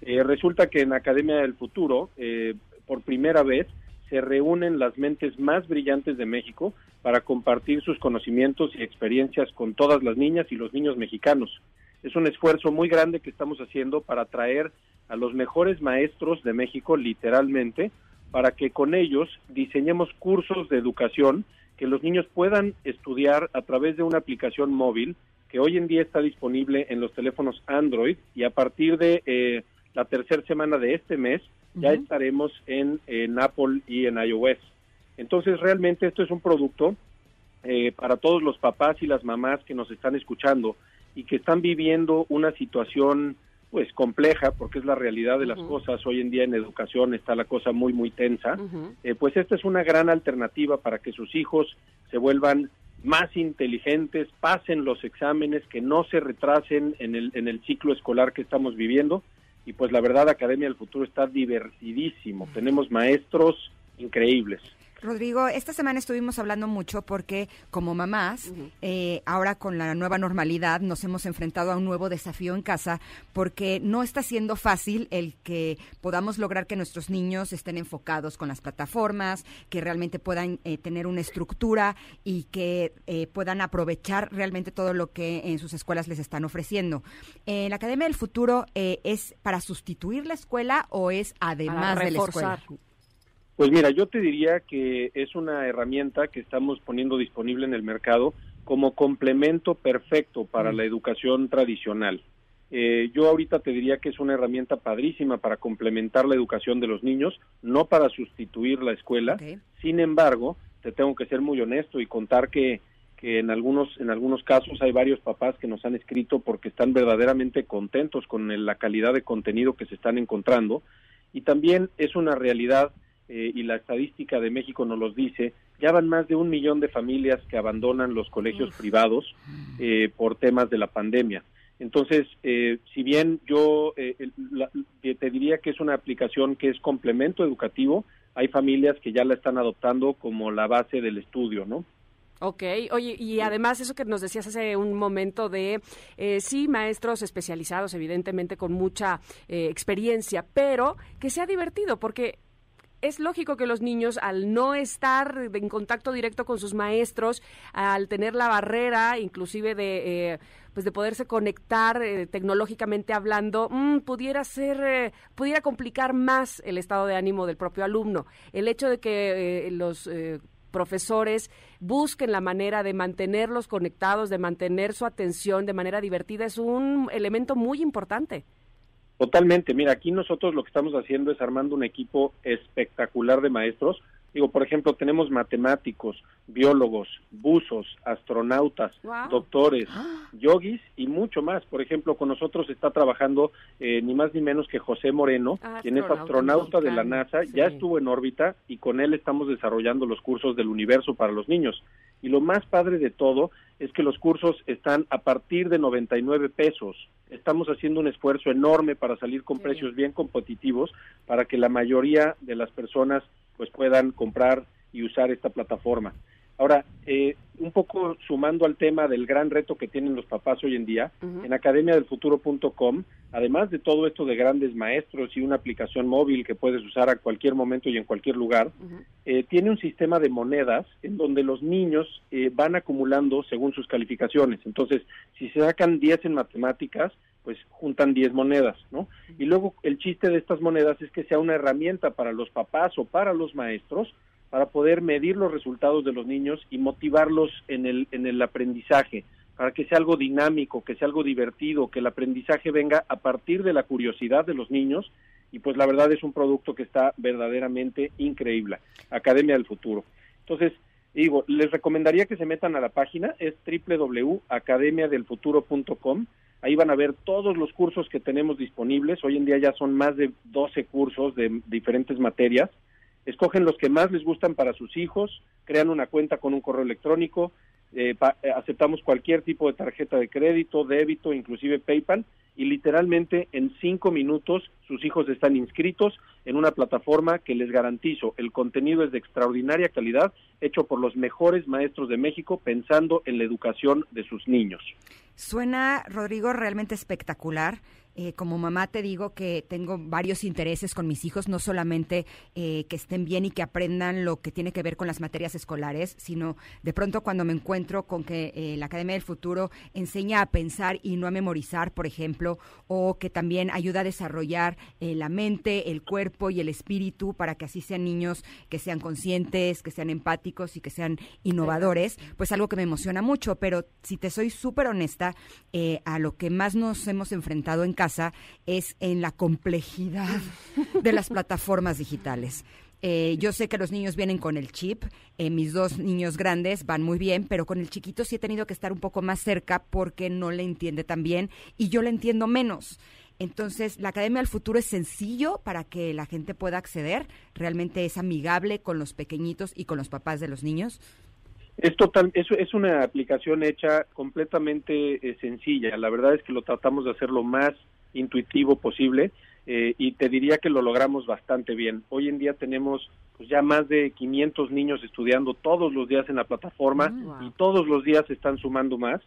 Eh, resulta que en Academia del Futuro, eh, por primera vez, se reúnen las mentes más brillantes de México para compartir sus conocimientos y experiencias con todas las niñas y los niños mexicanos. Es un esfuerzo muy grande que estamos haciendo para atraer a los mejores maestros de México, literalmente, para que con ellos diseñemos cursos de educación que los niños puedan estudiar a través de una aplicación móvil que hoy en día está disponible en los teléfonos Android y a partir de eh, la tercera semana de este mes ya estaremos en, en Apple y en iOS. Entonces realmente esto es un producto eh, para todos los papás y las mamás que nos están escuchando y que están viviendo una situación pues compleja porque es la realidad de las cosas. Hoy en día en educación está la cosa muy muy tensa. Eh, pues esta es una gran alternativa para que sus hijos se vuelvan más inteligentes, pasen los exámenes, que no se retrasen en el, en el ciclo escolar que estamos viviendo. Y pues la verdad, Academia del Futuro está divertidísimo. Tenemos maestros increíbles. Rodrigo, esta semana estuvimos hablando mucho porque como mamás, eh, ahora con la nueva normalidad nos hemos enfrentado a un nuevo desafío en casa porque no está siendo fácil el que podamos lograr que nuestros niños estén enfocados con las plataformas, que realmente puedan eh, tener una estructura y que eh, puedan aprovechar realmente todo lo que en sus escuelas les están ofreciendo. Eh, ¿La Academia del Futuro eh, es para sustituir la escuela o es además de la escuela? Pues mira, yo te diría que es una herramienta que estamos poniendo disponible en el mercado como complemento perfecto para la educación tradicional. Eh, yo ahorita te diría que es una herramienta padrísima para complementar la educación de los niños, no para sustituir la escuela. Sin embargo, te tengo que ser muy honesto y contar que, que en algunos en algunos casos hay varios papás que nos han escrito porque están verdaderamente contentos con el- la calidad de contenido que se están encontrando y también es una realidad eh, y la estadística de México nos los dice ya van más de un millón de familias que abandonan los colegios privados eh, por temas de la pandemia. Entonces eh, si bien yo eh, la- te diría que es una aplicación que es complemento educativo hay familias que ya la están adoptando como la base del estudio no Ok, oye, y además eso que nos decías hace un momento de, eh, sí, maestros especializados, evidentemente con mucha eh, experiencia, pero que sea divertido, porque es lógico que los niños, al no estar en contacto directo con sus maestros, al tener la barrera, inclusive de, eh, pues de poderse conectar eh, tecnológicamente hablando, mm, pudiera ser, eh, pudiera complicar más el estado de ánimo del propio alumno. El hecho de que eh, los eh, profesores busquen la manera de mantenerlos conectados, de mantener su atención de manera divertida, es un elemento muy importante. Totalmente. Mira, aquí nosotros lo que estamos haciendo es armando un equipo espectacular de maestros. Digo, por ejemplo, tenemos matemáticos, biólogos, buzos, astronautas, Wow. doctores, yogis y mucho más. Por ejemplo, con nosotros está trabajando eh, ni más ni menos que José Moreno, Ah, quien es astronauta de la NASA, ya estuvo en órbita y con él estamos desarrollando los cursos del universo para los niños. Y lo más padre de todo es que los cursos están a partir de 99 pesos. Estamos haciendo un esfuerzo enorme para salir con precios bien competitivos para que la mayoría de las personas pues puedan comprar y usar esta plataforma. Ahora, eh, un poco sumando al tema del gran reto que tienen los papás hoy en día, Ujú. en academiadelfuturo.com, además de todo esto de grandes maestros y una aplicación móvil que puedes usar a cualquier momento y en cualquier lugar, eh, tiene un sistema de monedas en donde los niños eh, van acumulando según sus calificaciones. Entonces, si se sacan 10 en matemáticas, pues juntan 10 monedas, ¿no? Y luego el chiste de estas monedas es que sea una herramienta para los papás o para los maestros para poder medir los resultados de los niños y motivarlos en el, en el aprendizaje, para que sea algo dinámico, que sea algo divertido, que el aprendizaje venga a partir de la curiosidad de los niños y pues la verdad es un producto que está verdaderamente increíble, Academia del Futuro. Entonces, digo, les recomendaría que se metan a la página, es www.academiadelfuturo.com, ahí van a ver todos los cursos que tenemos disponibles, hoy en día ya son más de 12 cursos de diferentes materias, escogen los que más les gustan para sus hijos, crean una cuenta con un correo electrónico, eh, pa- eh, aceptamos cualquier tipo de tarjeta de crédito, débito, inclusive PayPal, y literalmente en cinco minutos sus hijos están inscritos en una plataforma que les garantizo, el contenido es de extraordinaria calidad, hecho por los mejores maestros de México pensando en la educación de sus niños. Suena, Rodrigo, realmente espectacular. Eh, como mamá te digo que tengo varios intereses con mis hijos, no solamente eh, que estén bien y que aprendan lo que tiene que ver con las materias escolares, sino de pronto cuando me encuentro con que eh, la Academia del Futuro enseña a pensar y no a memorizar, por ejemplo, o que también ayuda a desarrollar eh, la mente, el cuerpo y el espíritu para que así sean niños que sean conscientes, que sean empáticos y que sean innovadores, pues algo que me emociona mucho, pero si te soy súper honesta, a lo que más nos hemos enfrentado en casa es en la complejidad de las plataformas digitales. Eh, yo sé que los niños vienen con el chip, eh, mis dos niños grandes van muy bien, pero con el chiquito sí he tenido que estar un poco más cerca porque no le entiende tan bien y yo le entiendo menos. Entonces, la Academia del Futuro es sencillo para que la gente pueda acceder, realmente es amigable con los pequeñitos y con los papás de los niños. Es total, es, es una aplicación hecha completamente eh, sencilla. La verdad es que lo tratamos de hacer lo más intuitivo posible eh, y te diría que lo logramos bastante bien. Hoy en día tenemos pues ya más de 500 niños estudiando todos los días en la plataforma y todos los días están sumando más.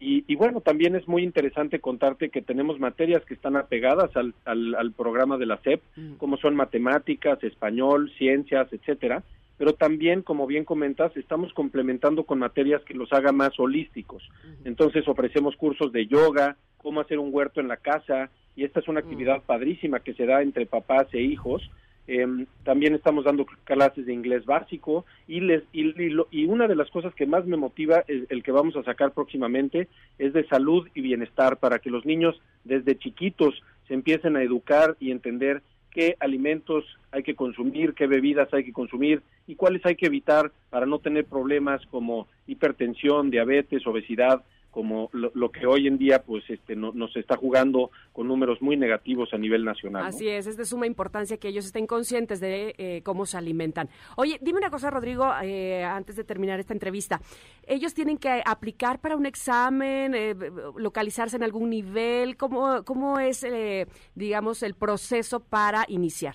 Y, y bueno, también es muy interesante contarte que tenemos materias que están apegadas al, al, al programa de la SEP, como son matemáticas, español, ciencias, etcétera pero también, como bien comentas, estamos complementando con materias que los haga más holísticos. Entonces ofrecemos cursos de yoga, cómo hacer un huerto en la casa, y esta es una actividad padrísima que se da entre papás e hijos, Em, también estamos dando clases de inglés básico y, les, y, y lo- y una de las cosas que más me motiva, el, el que vamos a sacar próximamente, es de salud y bienestar para que los niños desde chiquitos se empiecen a educar y entender qué alimentos hay que consumir, qué bebidas hay que consumir y cuáles hay que evitar para no tener problemas como hipertensión, diabetes, obesidad, como lo, lo que hoy en día pues este no- nos está jugando con números muy negativos a nivel nacional. Así es, es de suma importancia que ellos estén conscientes de eh, cómo se alimentan. Oye, dime una cosa, Rodrigo, eh, antes de terminar esta entrevista. ¿Ellos tienen que aplicar para un examen, eh, localizarse en algún nivel? ¿Cómo, cómo es, eh, digamos, el proceso para iniciar?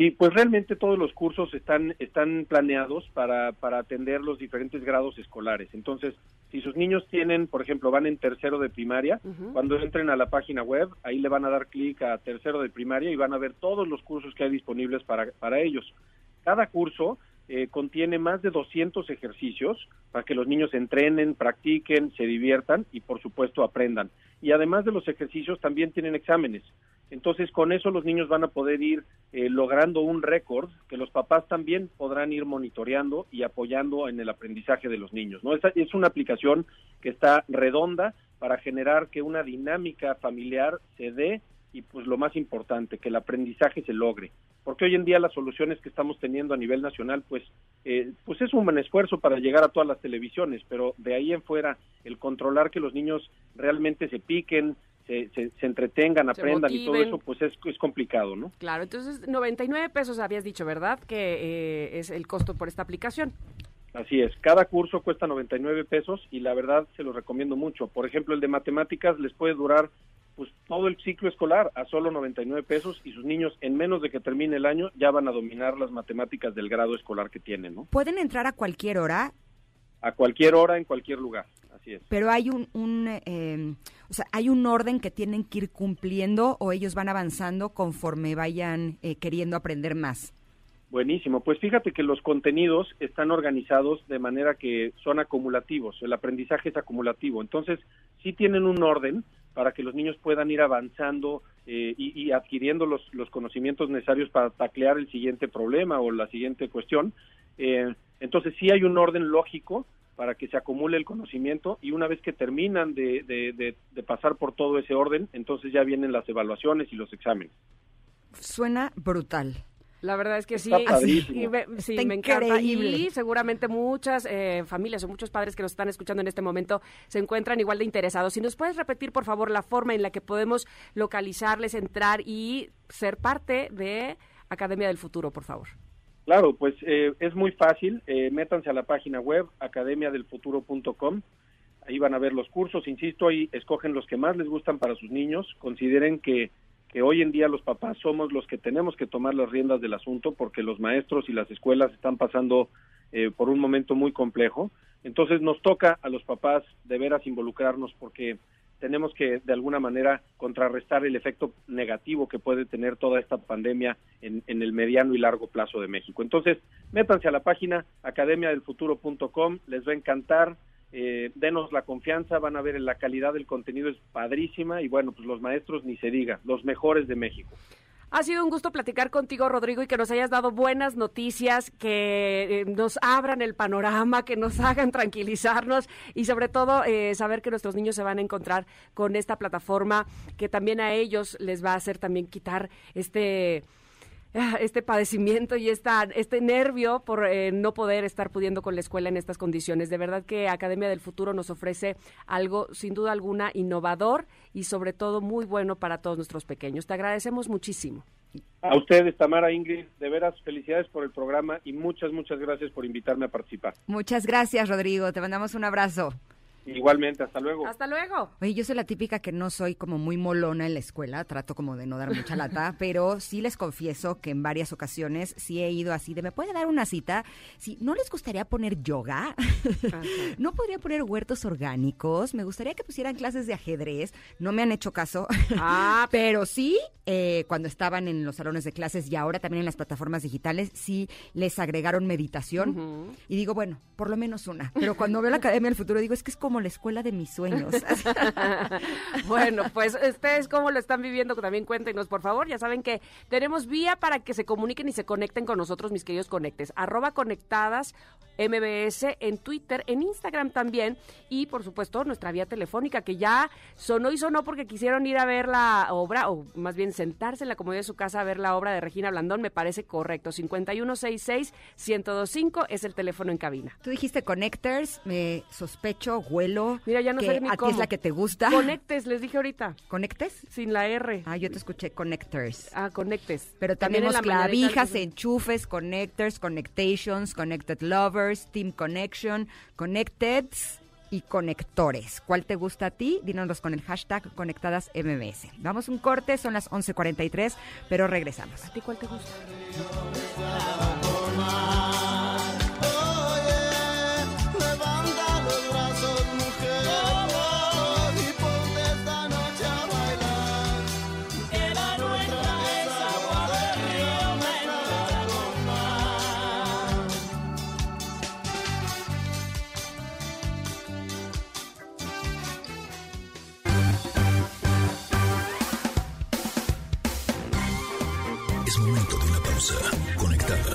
Sí, pues realmente todos los cursos están, están planeados para, para atender los diferentes grados escolares. Entonces, si sus niños tienen, por ejemplo, van en tercero de primaria, cuando entren a la página web, ahí le van a dar clic a tercero de primaria y van a ver todos los cursos que hay disponibles para, para ellos. Cada curso eh, contiene más de 200 ejercicios para que los niños entrenen, practiquen, se diviertan y, por supuesto, aprendan. Y además de los ejercicios, también tienen exámenes. Entonces, con eso los niños van a poder ir eh, logrando un récord que los papás también podrán ir monitoreando y apoyando en el aprendizaje de los niños. ¿no? Esta es una aplicación que está redonda para generar que una dinámica familiar se dé y pues lo más importante, que el aprendizaje se logre. Porque hoy en día las soluciones que estamos teniendo a nivel nacional, pues, eh, pues es un buen esfuerzo para llegar a todas las televisiones, pero de ahí en fuera el controlar que los niños realmente se piquen, se, se, se entretengan, Se aprendan y todo eso, pues es, es complicado, ¿no? Claro, entonces 99 pesos habías dicho, ¿verdad? Que eh, es el costo por esta aplicación. Así es, cada curso cuesta 99 pesos y la verdad se los recomiendo mucho. Por ejemplo, el de matemáticas les puede durar pues todo el ciclo escolar a solo 99 pesos y sus niños en menos de que termine el año ya van a dominar las matemáticas del grado escolar que tienen, ¿no? Pueden entrar a cualquier hora, A cualquier hora, en cualquier lugar. Así es. pero hay un, un, eh, o sea, hay un orden que tienen que ir cumpliendo o ellos van avanzando conforme vayan eh, queriendo aprender más. Buenísimo. Pues fíjate que los contenidos están organizados de manera que son acumulativos. El aprendizaje es acumulativo. Entonces, sí tienen un orden para que los niños puedan ir avanzando eh, y, y adquiriendo los, los conocimientos necesarios para taclear el siguiente problema o la siguiente cuestión. Eh, entonces, sí hay un orden lógico para que se acumule el conocimiento y una vez que terminan de, de- de- de pasar por todo ese orden, entonces ya vienen las evaluaciones y los exámenes. Suena brutal. La verdad es que sí, padrísimo. y me- sí, Está me encanta. increíble. Y seguramente muchas eh, familias o muchos padres que nos están escuchando en este momento se encuentran igual de interesados. Si nos puedes repetir, por favor, la forma en la que podemos localizarles, entrar y ser parte de Academia del Futuro, por favor. Claro, pues eh, es muy fácil. eh, métanse a la página web academiadelfuturo.com. Ahí van a ver los cursos. Insisto, ahí escogen los que más les gustan para sus niños. Consideren que, que hoy en día los papás somos los que tenemos que tomar las riendas del asunto porque los maestros y las escuelas están pasando eh, por un momento muy complejo. Entonces nos toca a los papás de veras involucrarnos porque tenemos que de alguna manera contrarrestar el efecto negativo que puede tener toda esta pandemia en, en el mediano y largo plazo de México. Entonces, métanse a la página academiadelfuturo.com, les va a encantar, eh, denos la confianza, van a ver la calidad del contenido es padrísima y bueno, pues los maestros ni se diga, los mejores de México. Ha sido un gusto platicar contigo, Rodrigo, y que nos hayas dado buenas noticias, que eh, nos abran el panorama, que nos hagan tranquilizarnos y sobre todo eh, saber que nuestros niños se van a encontrar con esta plataforma que también a ellos les va a hacer también quitar este este padecimiento y esta, este nervio por eh, no poder estar pudiendo con la escuela en estas condiciones. De verdad que Academia del Futuro nos ofrece algo sin duda alguna innovador y sobre todo muy bueno para todos nuestros pequeños. Te agradecemos muchísimo. A ustedes, Tamara, Ingrid, de veras felicidades por el programa y muchas, muchas gracias por invitarme a participar. Muchas gracias, Rodrigo. Te mandamos un abrazo. Igualmente, hasta luego. Hasta luego. Oye, yo soy la típica que no soy como muy molona en la escuela, trato como de no dar mucha lata, pero sí les confieso que en varias ocasiones sí he ido así de, ¿me puede dar una cita? Si no les gustaría poner yoga, no podría poner huertos orgánicos, me gustaría que pusieran clases de ajedrez, no me han hecho caso, Ah, pero sí, eh, cuando estaban en los salones de clases y ahora también en las plataformas digitales, sí les agregaron meditación y digo, bueno, por lo menos una, pero cuando veo la Academia del Futuro digo, es que es como como la escuela de mis sueños. bueno, pues ustedes cómo lo están viviendo, también cuéntenos, por favor. Ya saben que tenemos vía para que se comuniquen y se conecten con nosotros, mis queridos conectes. Arroba conectadas MBS en Twitter, en Instagram también. Y por supuesto, nuestra vía telefónica, que ya sonó y sonó porque quisieron ir a ver la obra, o más bien sentarse en la comodidad de su casa a ver la obra de Regina Blandón, me parece correcto. 5166-1025 es el teléfono en cabina. Tú dijiste connectors, me sospecho, Mira, ya no que sé ni a ti cómo. es la que te gusta. Conectes, les dije ahorita. ¿Conectes? Sin la R. Ah, yo te escuché connectors. Ah, conectes. Pero También en tenemos clavijas, enchufes, connectors, connectations, connected lovers, team connection, connecteds y conectores. ¿Cuál te gusta a ti? Dínoslos con el hashtag conectadas MBS. Vamos un corte, son las 11.43, pero regresamos. ¿A ti cuál te gusta?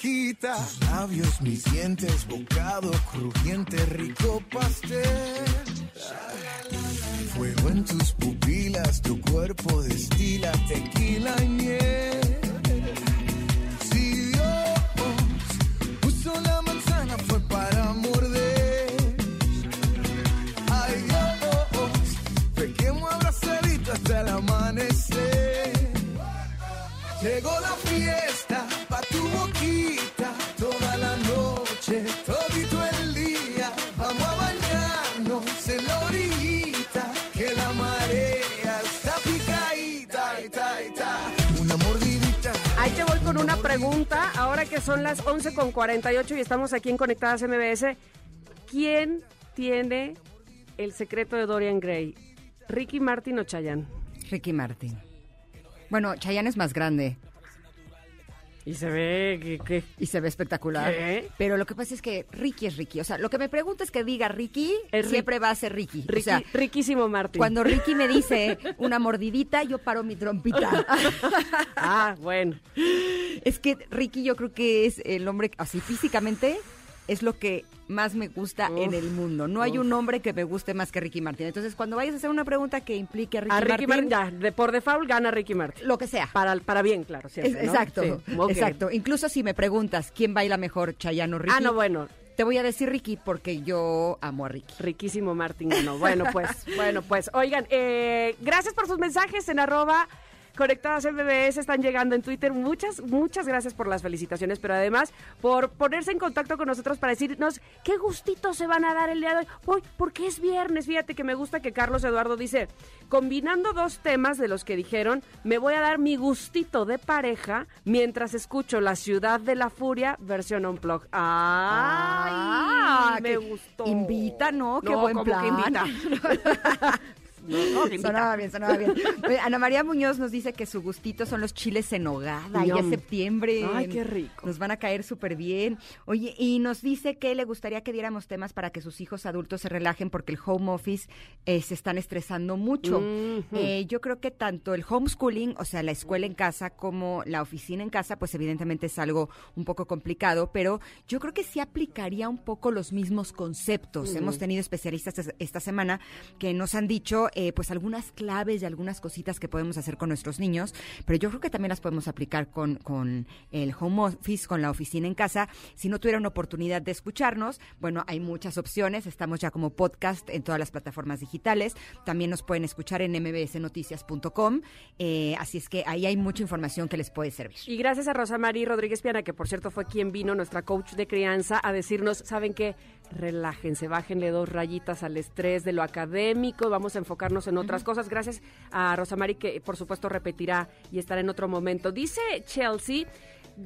boquita. Tus labios, mis dientes, bocado crujiente, rico pastel. Fuego en tus pupilas, tu cuerpo destila tequila y miel. Si Dios puso la manzana fue para morder. Ay Dios, pequemos abrazadito hasta el amanecer. Llegó la fiesta una pregunta. Ahora que son las 11 con 48 y estamos aquí en Conectadas MBS, ¿quién tiene el secreto de Dorian Gray? ¿Ricky Martin o Chayanne? Ricky Martin. Bueno, Chayanne es más grande. Y se ve que... que- Y se ve espectacular. ¿Qué? Pero lo que pasa es que Ricky es Ricky. O sea, lo que me pregunta es que diga Ricky, Es Rick- siempre va a ser Ricky. Ricky, o sea, Riquísimo Martin. cuando Ricky me dice una mordidita, yo paro mi trompita. ah, bueno. Es que Ricky yo creo que es el hombre, así físicamente, es lo que más me gusta en el mundo. No hay un hombre que me guste más que Ricky Martin. Entonces, cuando vayas a hacer una pregunta que implique a Ricky, a Ricky Martin, Martin, ya, de, por default gana Ricky Martin. lo que sea. Para, para bien, claro, siempre, Es- ¿no? Exacto, Sí, exacto. Incluso si me preguntas quién baila mejor, Chayanne o Ricky. Ah, no, bueno. Te voy a decir Ricky porque yo amo a Ricky. Riquísimo Martín ganó. Bueno, pues, bueno, pues, oigan, eh, gracias por sus mensajes en arroba conectadas MBS, están llegando en Twitter. Muchas, muchas gracias por las felicitaciones, pero además por ponerse en contacto con nosotros para decirnos qué gustitos se van a dar el día de hoy. Hoy, porque es viernes, fíjate que me gusta que Carlos Eduardo dice, combinando dos temas de los que dijeron, me voy a dar mi gustito de pareja mientras escucho La Ciudad de la Furia versión Unplugged. ¡Ay! Ah, me gustó. Invita, ¿no? Qué No, buen ¿cómo plan. que invita? No, no. Sonaba bien, sonaba bien. Ana María Muñoz nos dice que su gustito son los chiles en hogada. Ya es septiembre. Ay, qué rico. Nos van a caer súper bien. Oye, y nos dice que le gustaría que diéramos temas para que sus hijos adultos se relajen porque el home office eh, se están estresando mucho. Eh, yo creo que tanto el homeschooling, o sea, la escuela en casa, como la oficina en casa, pues evidentemente es algo un poco complicado, pero yo creo que sí aplicaría un poco los mismos conceptos. Hemos tenido especialistas es- esta semana que nos han dicho eh, pues algunas claves y algunas cositas que podemos hacer con nuestros niños, pero yo creo que también las podemos aplicar con, con el home office, con la oficina en casa. Si no tuvieran oportunidad de escucharnos, bueno, hay muchas opciones. Estamos ya como podcast en todas las plataformas digitales. También nos pueden escuchar en mbsnoticias.com. Eh, así es que ahí hay mucha información que les puede servir. Y gracias a Rosa María Rodríguez Piana, que por cierto fue quien vino, nuestra coach de crianza, a decirnos, ¿saben qué? Relájense, bájenle dos rayitas al estrés de lo académico, vamos a enfocarnos en otras cosas. Gracias a Rosa María, que por supuesto repetirá y estará en otro momento. Dice Chelsea,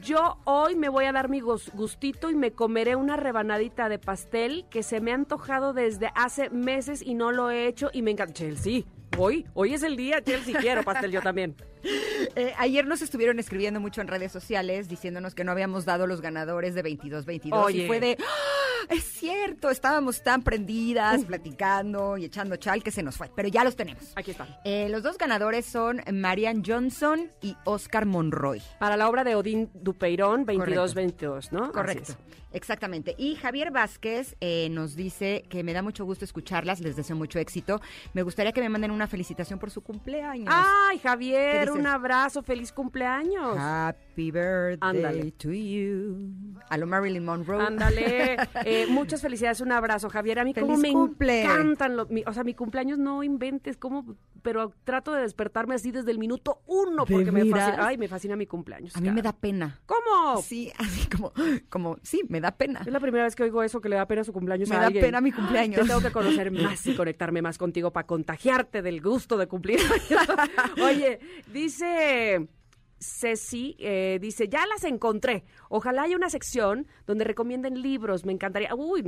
yo hoy me voy a dar mi gus- gustito y me comeré una rebanadita de pastel que se me ha antojado desde hace meses y no lo he hecho y me encanta. Chelsea, hoy, hoy es el día, Chelsea, quiero pastel yo también. Eh, ayer nos estuvieron escribiendo mucho en redes sociales diciéndonos que no habíamos dado los ganadores de 22-22 Oye. y fue de, "¡Ah! Es cierto, estábamos tan prendidas, platicando y echando chal que se nos fue, pero ya los tenemos. Aquí están. Eh, los dos ganadores son Marian Johnson y Oscar Monroy. Para la obra de Odín Dupeirón, 22-22, ¿no? Correcto. Exactamente. Y Javier Vázquez eh, nos dice que me da mucho gusto escucharlas, les deseo mucho éxito. Me gustaría que me manden una felicitación por su cumpleaños. Ay, ¿Qué Javier, un abrazo, feliz cumpleaños. Happy birthday Ándale. to you. A lo Marilyn Monroe. Ándale, Eh, muchas felicidades, un abrazo, Javier. A mí como Feliz me cumple. encantan, los, mi- o sea, mi cumpleaños no inventes, como, pero trato de despertarme así desde el minuto uno, ¿De porque me fascina, ay, me fascina mi cumpleaños. A mí me da pena. ¿Cómo? Sí, así como, como, sí, me da pena. Es la primera vez que oigo eso, que le da pena su cumpleaños Me a da alguien. pena mi cumpleaños. Te tengo que conocer más y conectarme más contigo para contagiarte del gusto de cumplir. Oye, dice Ceci, eh, dice, ya las encontré. Ojalá haya una sección donde recomienden libros. Me encantaría. Uy,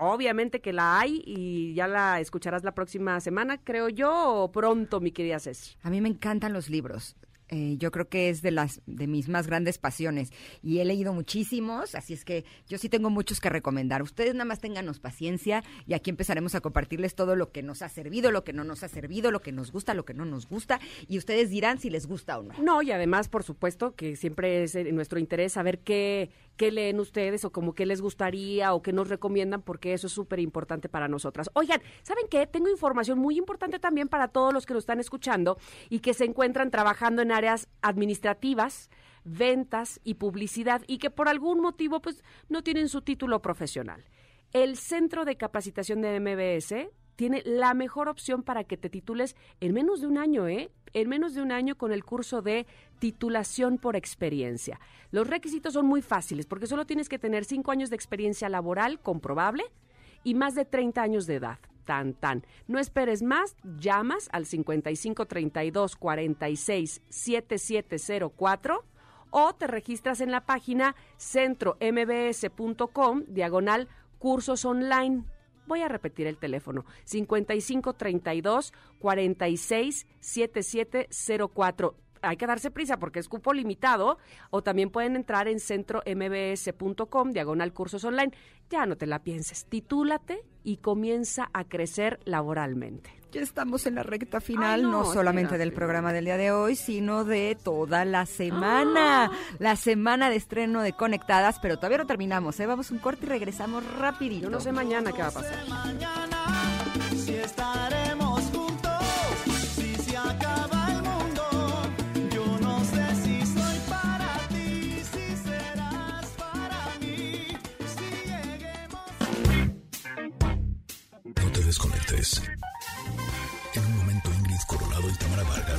obviamente que la hay y ya la escucharás la próxima semana, creo yo, o pronto, mi querida Ceci. A mí me encantan los libros. Eh, yo creo que es de las de mis más grandes pasiones y he leído muchísimos, así es que yo sí tengo muchos que recomendar. Ustedes nada más ténganos paciencia y aquí empezaremos a compartirles todo lo que nos ha servido, lo que no nos ha servido, lo que nos gusta, lo que no nos gusta y ustedes dirán si les gusta o no. No, y además, por supuesto, que siempre es en nuestro interés saber qué, qué leen ustedes o como qué les gustaría o qué nos recomiendan, porque eso es súper importante para nosotras. Oigan, ¿saben qué? Tengo información muy importante también para todos los que nos están escuchando y que se encuentran trabajando en áreas administrativas, ventas y publicidad y que por algún motivo pues no tienen su título profesional. El Centro de Capacitación de MBS tiene la mejor opción para que te titules en menos de un año, ¿eh? En menos de un año con el curso de titulación por experiencia. Los requisitos son muy fáciles porque solo tienes que tener cinco años de experiencia laboral comprobable y más de 30 años de edad. Tan, tan. No esperes más, llamas al 55 32 46 7704 o te registras en la página centrombs.com diagonal cursos online. Voy a repetir el teléfono 55 32 46 7704. Hay que darse prisa porque es cupo limitado o también pueden entrar en centrombs.com diagonal cursos online. Ya no te la pienses, titúlate y comienza a crecer laboralmente. Ya estamos en la recta final, Ay, no, no, solamente del programa del día de hoy, sino de toda la semana. La semana de estreno de Conectadas, pero todavía no terminamos, ¿eh? Vamos un corte y regresamos rapidito. Yo no sé mañana qué va a pasar. Si estaremos juntos, si se acaba el mundo, yo no sé si soy para ti, si serás para mí, si lleguemos. No te desconectes.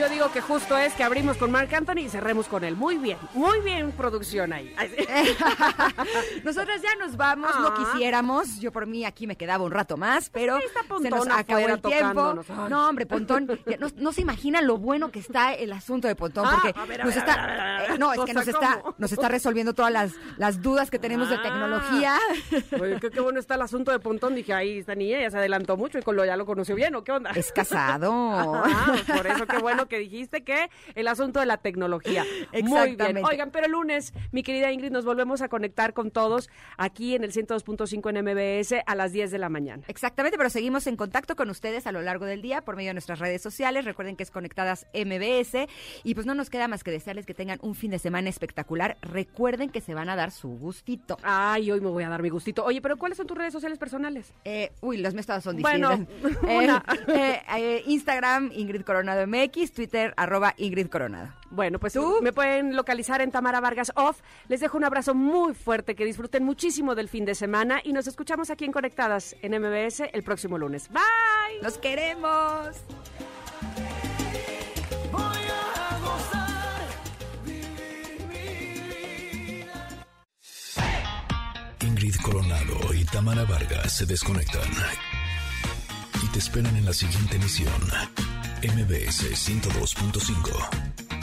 Yo digo que justo es que abrimos con Marc Anthony y cerremos con él. Muy bien, muy bien producción ahí. Nosotras ya nos vamos, no Ah. quisiéramos. Yo por mí aquí me quedaba un rato más, pero está se nos acabó el tiempo. No, hombre, Pontón, no, no se imagina lo bueno que está el asunto de Pontón, porque nos está, no, es que nos está, nos está resolviendo todas las, las dudas que tenemos de Ah. tecnología. Oye, qué, qué bueno está el asunto de Pontón. Dije, ahí esta niña ya se adelantó mucho y con lo ya lo conoció bien, ¿o qué onda? Es casado. Ah, por eso qué bueno que dijiste que el asunto de la tecnología. Muy bien. Exactamente. Oigan, pero el lunes, mi querida Ingrid, nos volvemos a conectar con todos aquí en el 102.5 en MBS a las 10 de la mañana. Exactamente, pero seguimos en contacto con ustedes a lo largo del día por medio de nuestras redes sociales. Recuerden que es Conectadas MBS. Y pues no nos queda más que desearles que tengan un fin de semana espectacular. Recuerden que se van a dar su gustito. Ay, hoy me voy a dar mi gustito. Oye, pero ¿cuáles son tus redes sociales personales? Eh, uy, los míos todos son Bueno, difíciles. Eh, eh, eh, Instagram, Ingrid Coronado MX, Twitter, arroba Ingrid Coronado. Bueno, pues me pueden localizar en Tamara Vargas Off. Les dejo un abrazo muy fuerte, que disfruten muchísimo del fin de semana y nos escuchamos aquí en Conectadas en MBS el próximo lunes. Bye. Los queremos. Ingrid Coronado y Tamara Vargas se desconectan y te esperan en la siguiente emisión. MBS 102.5.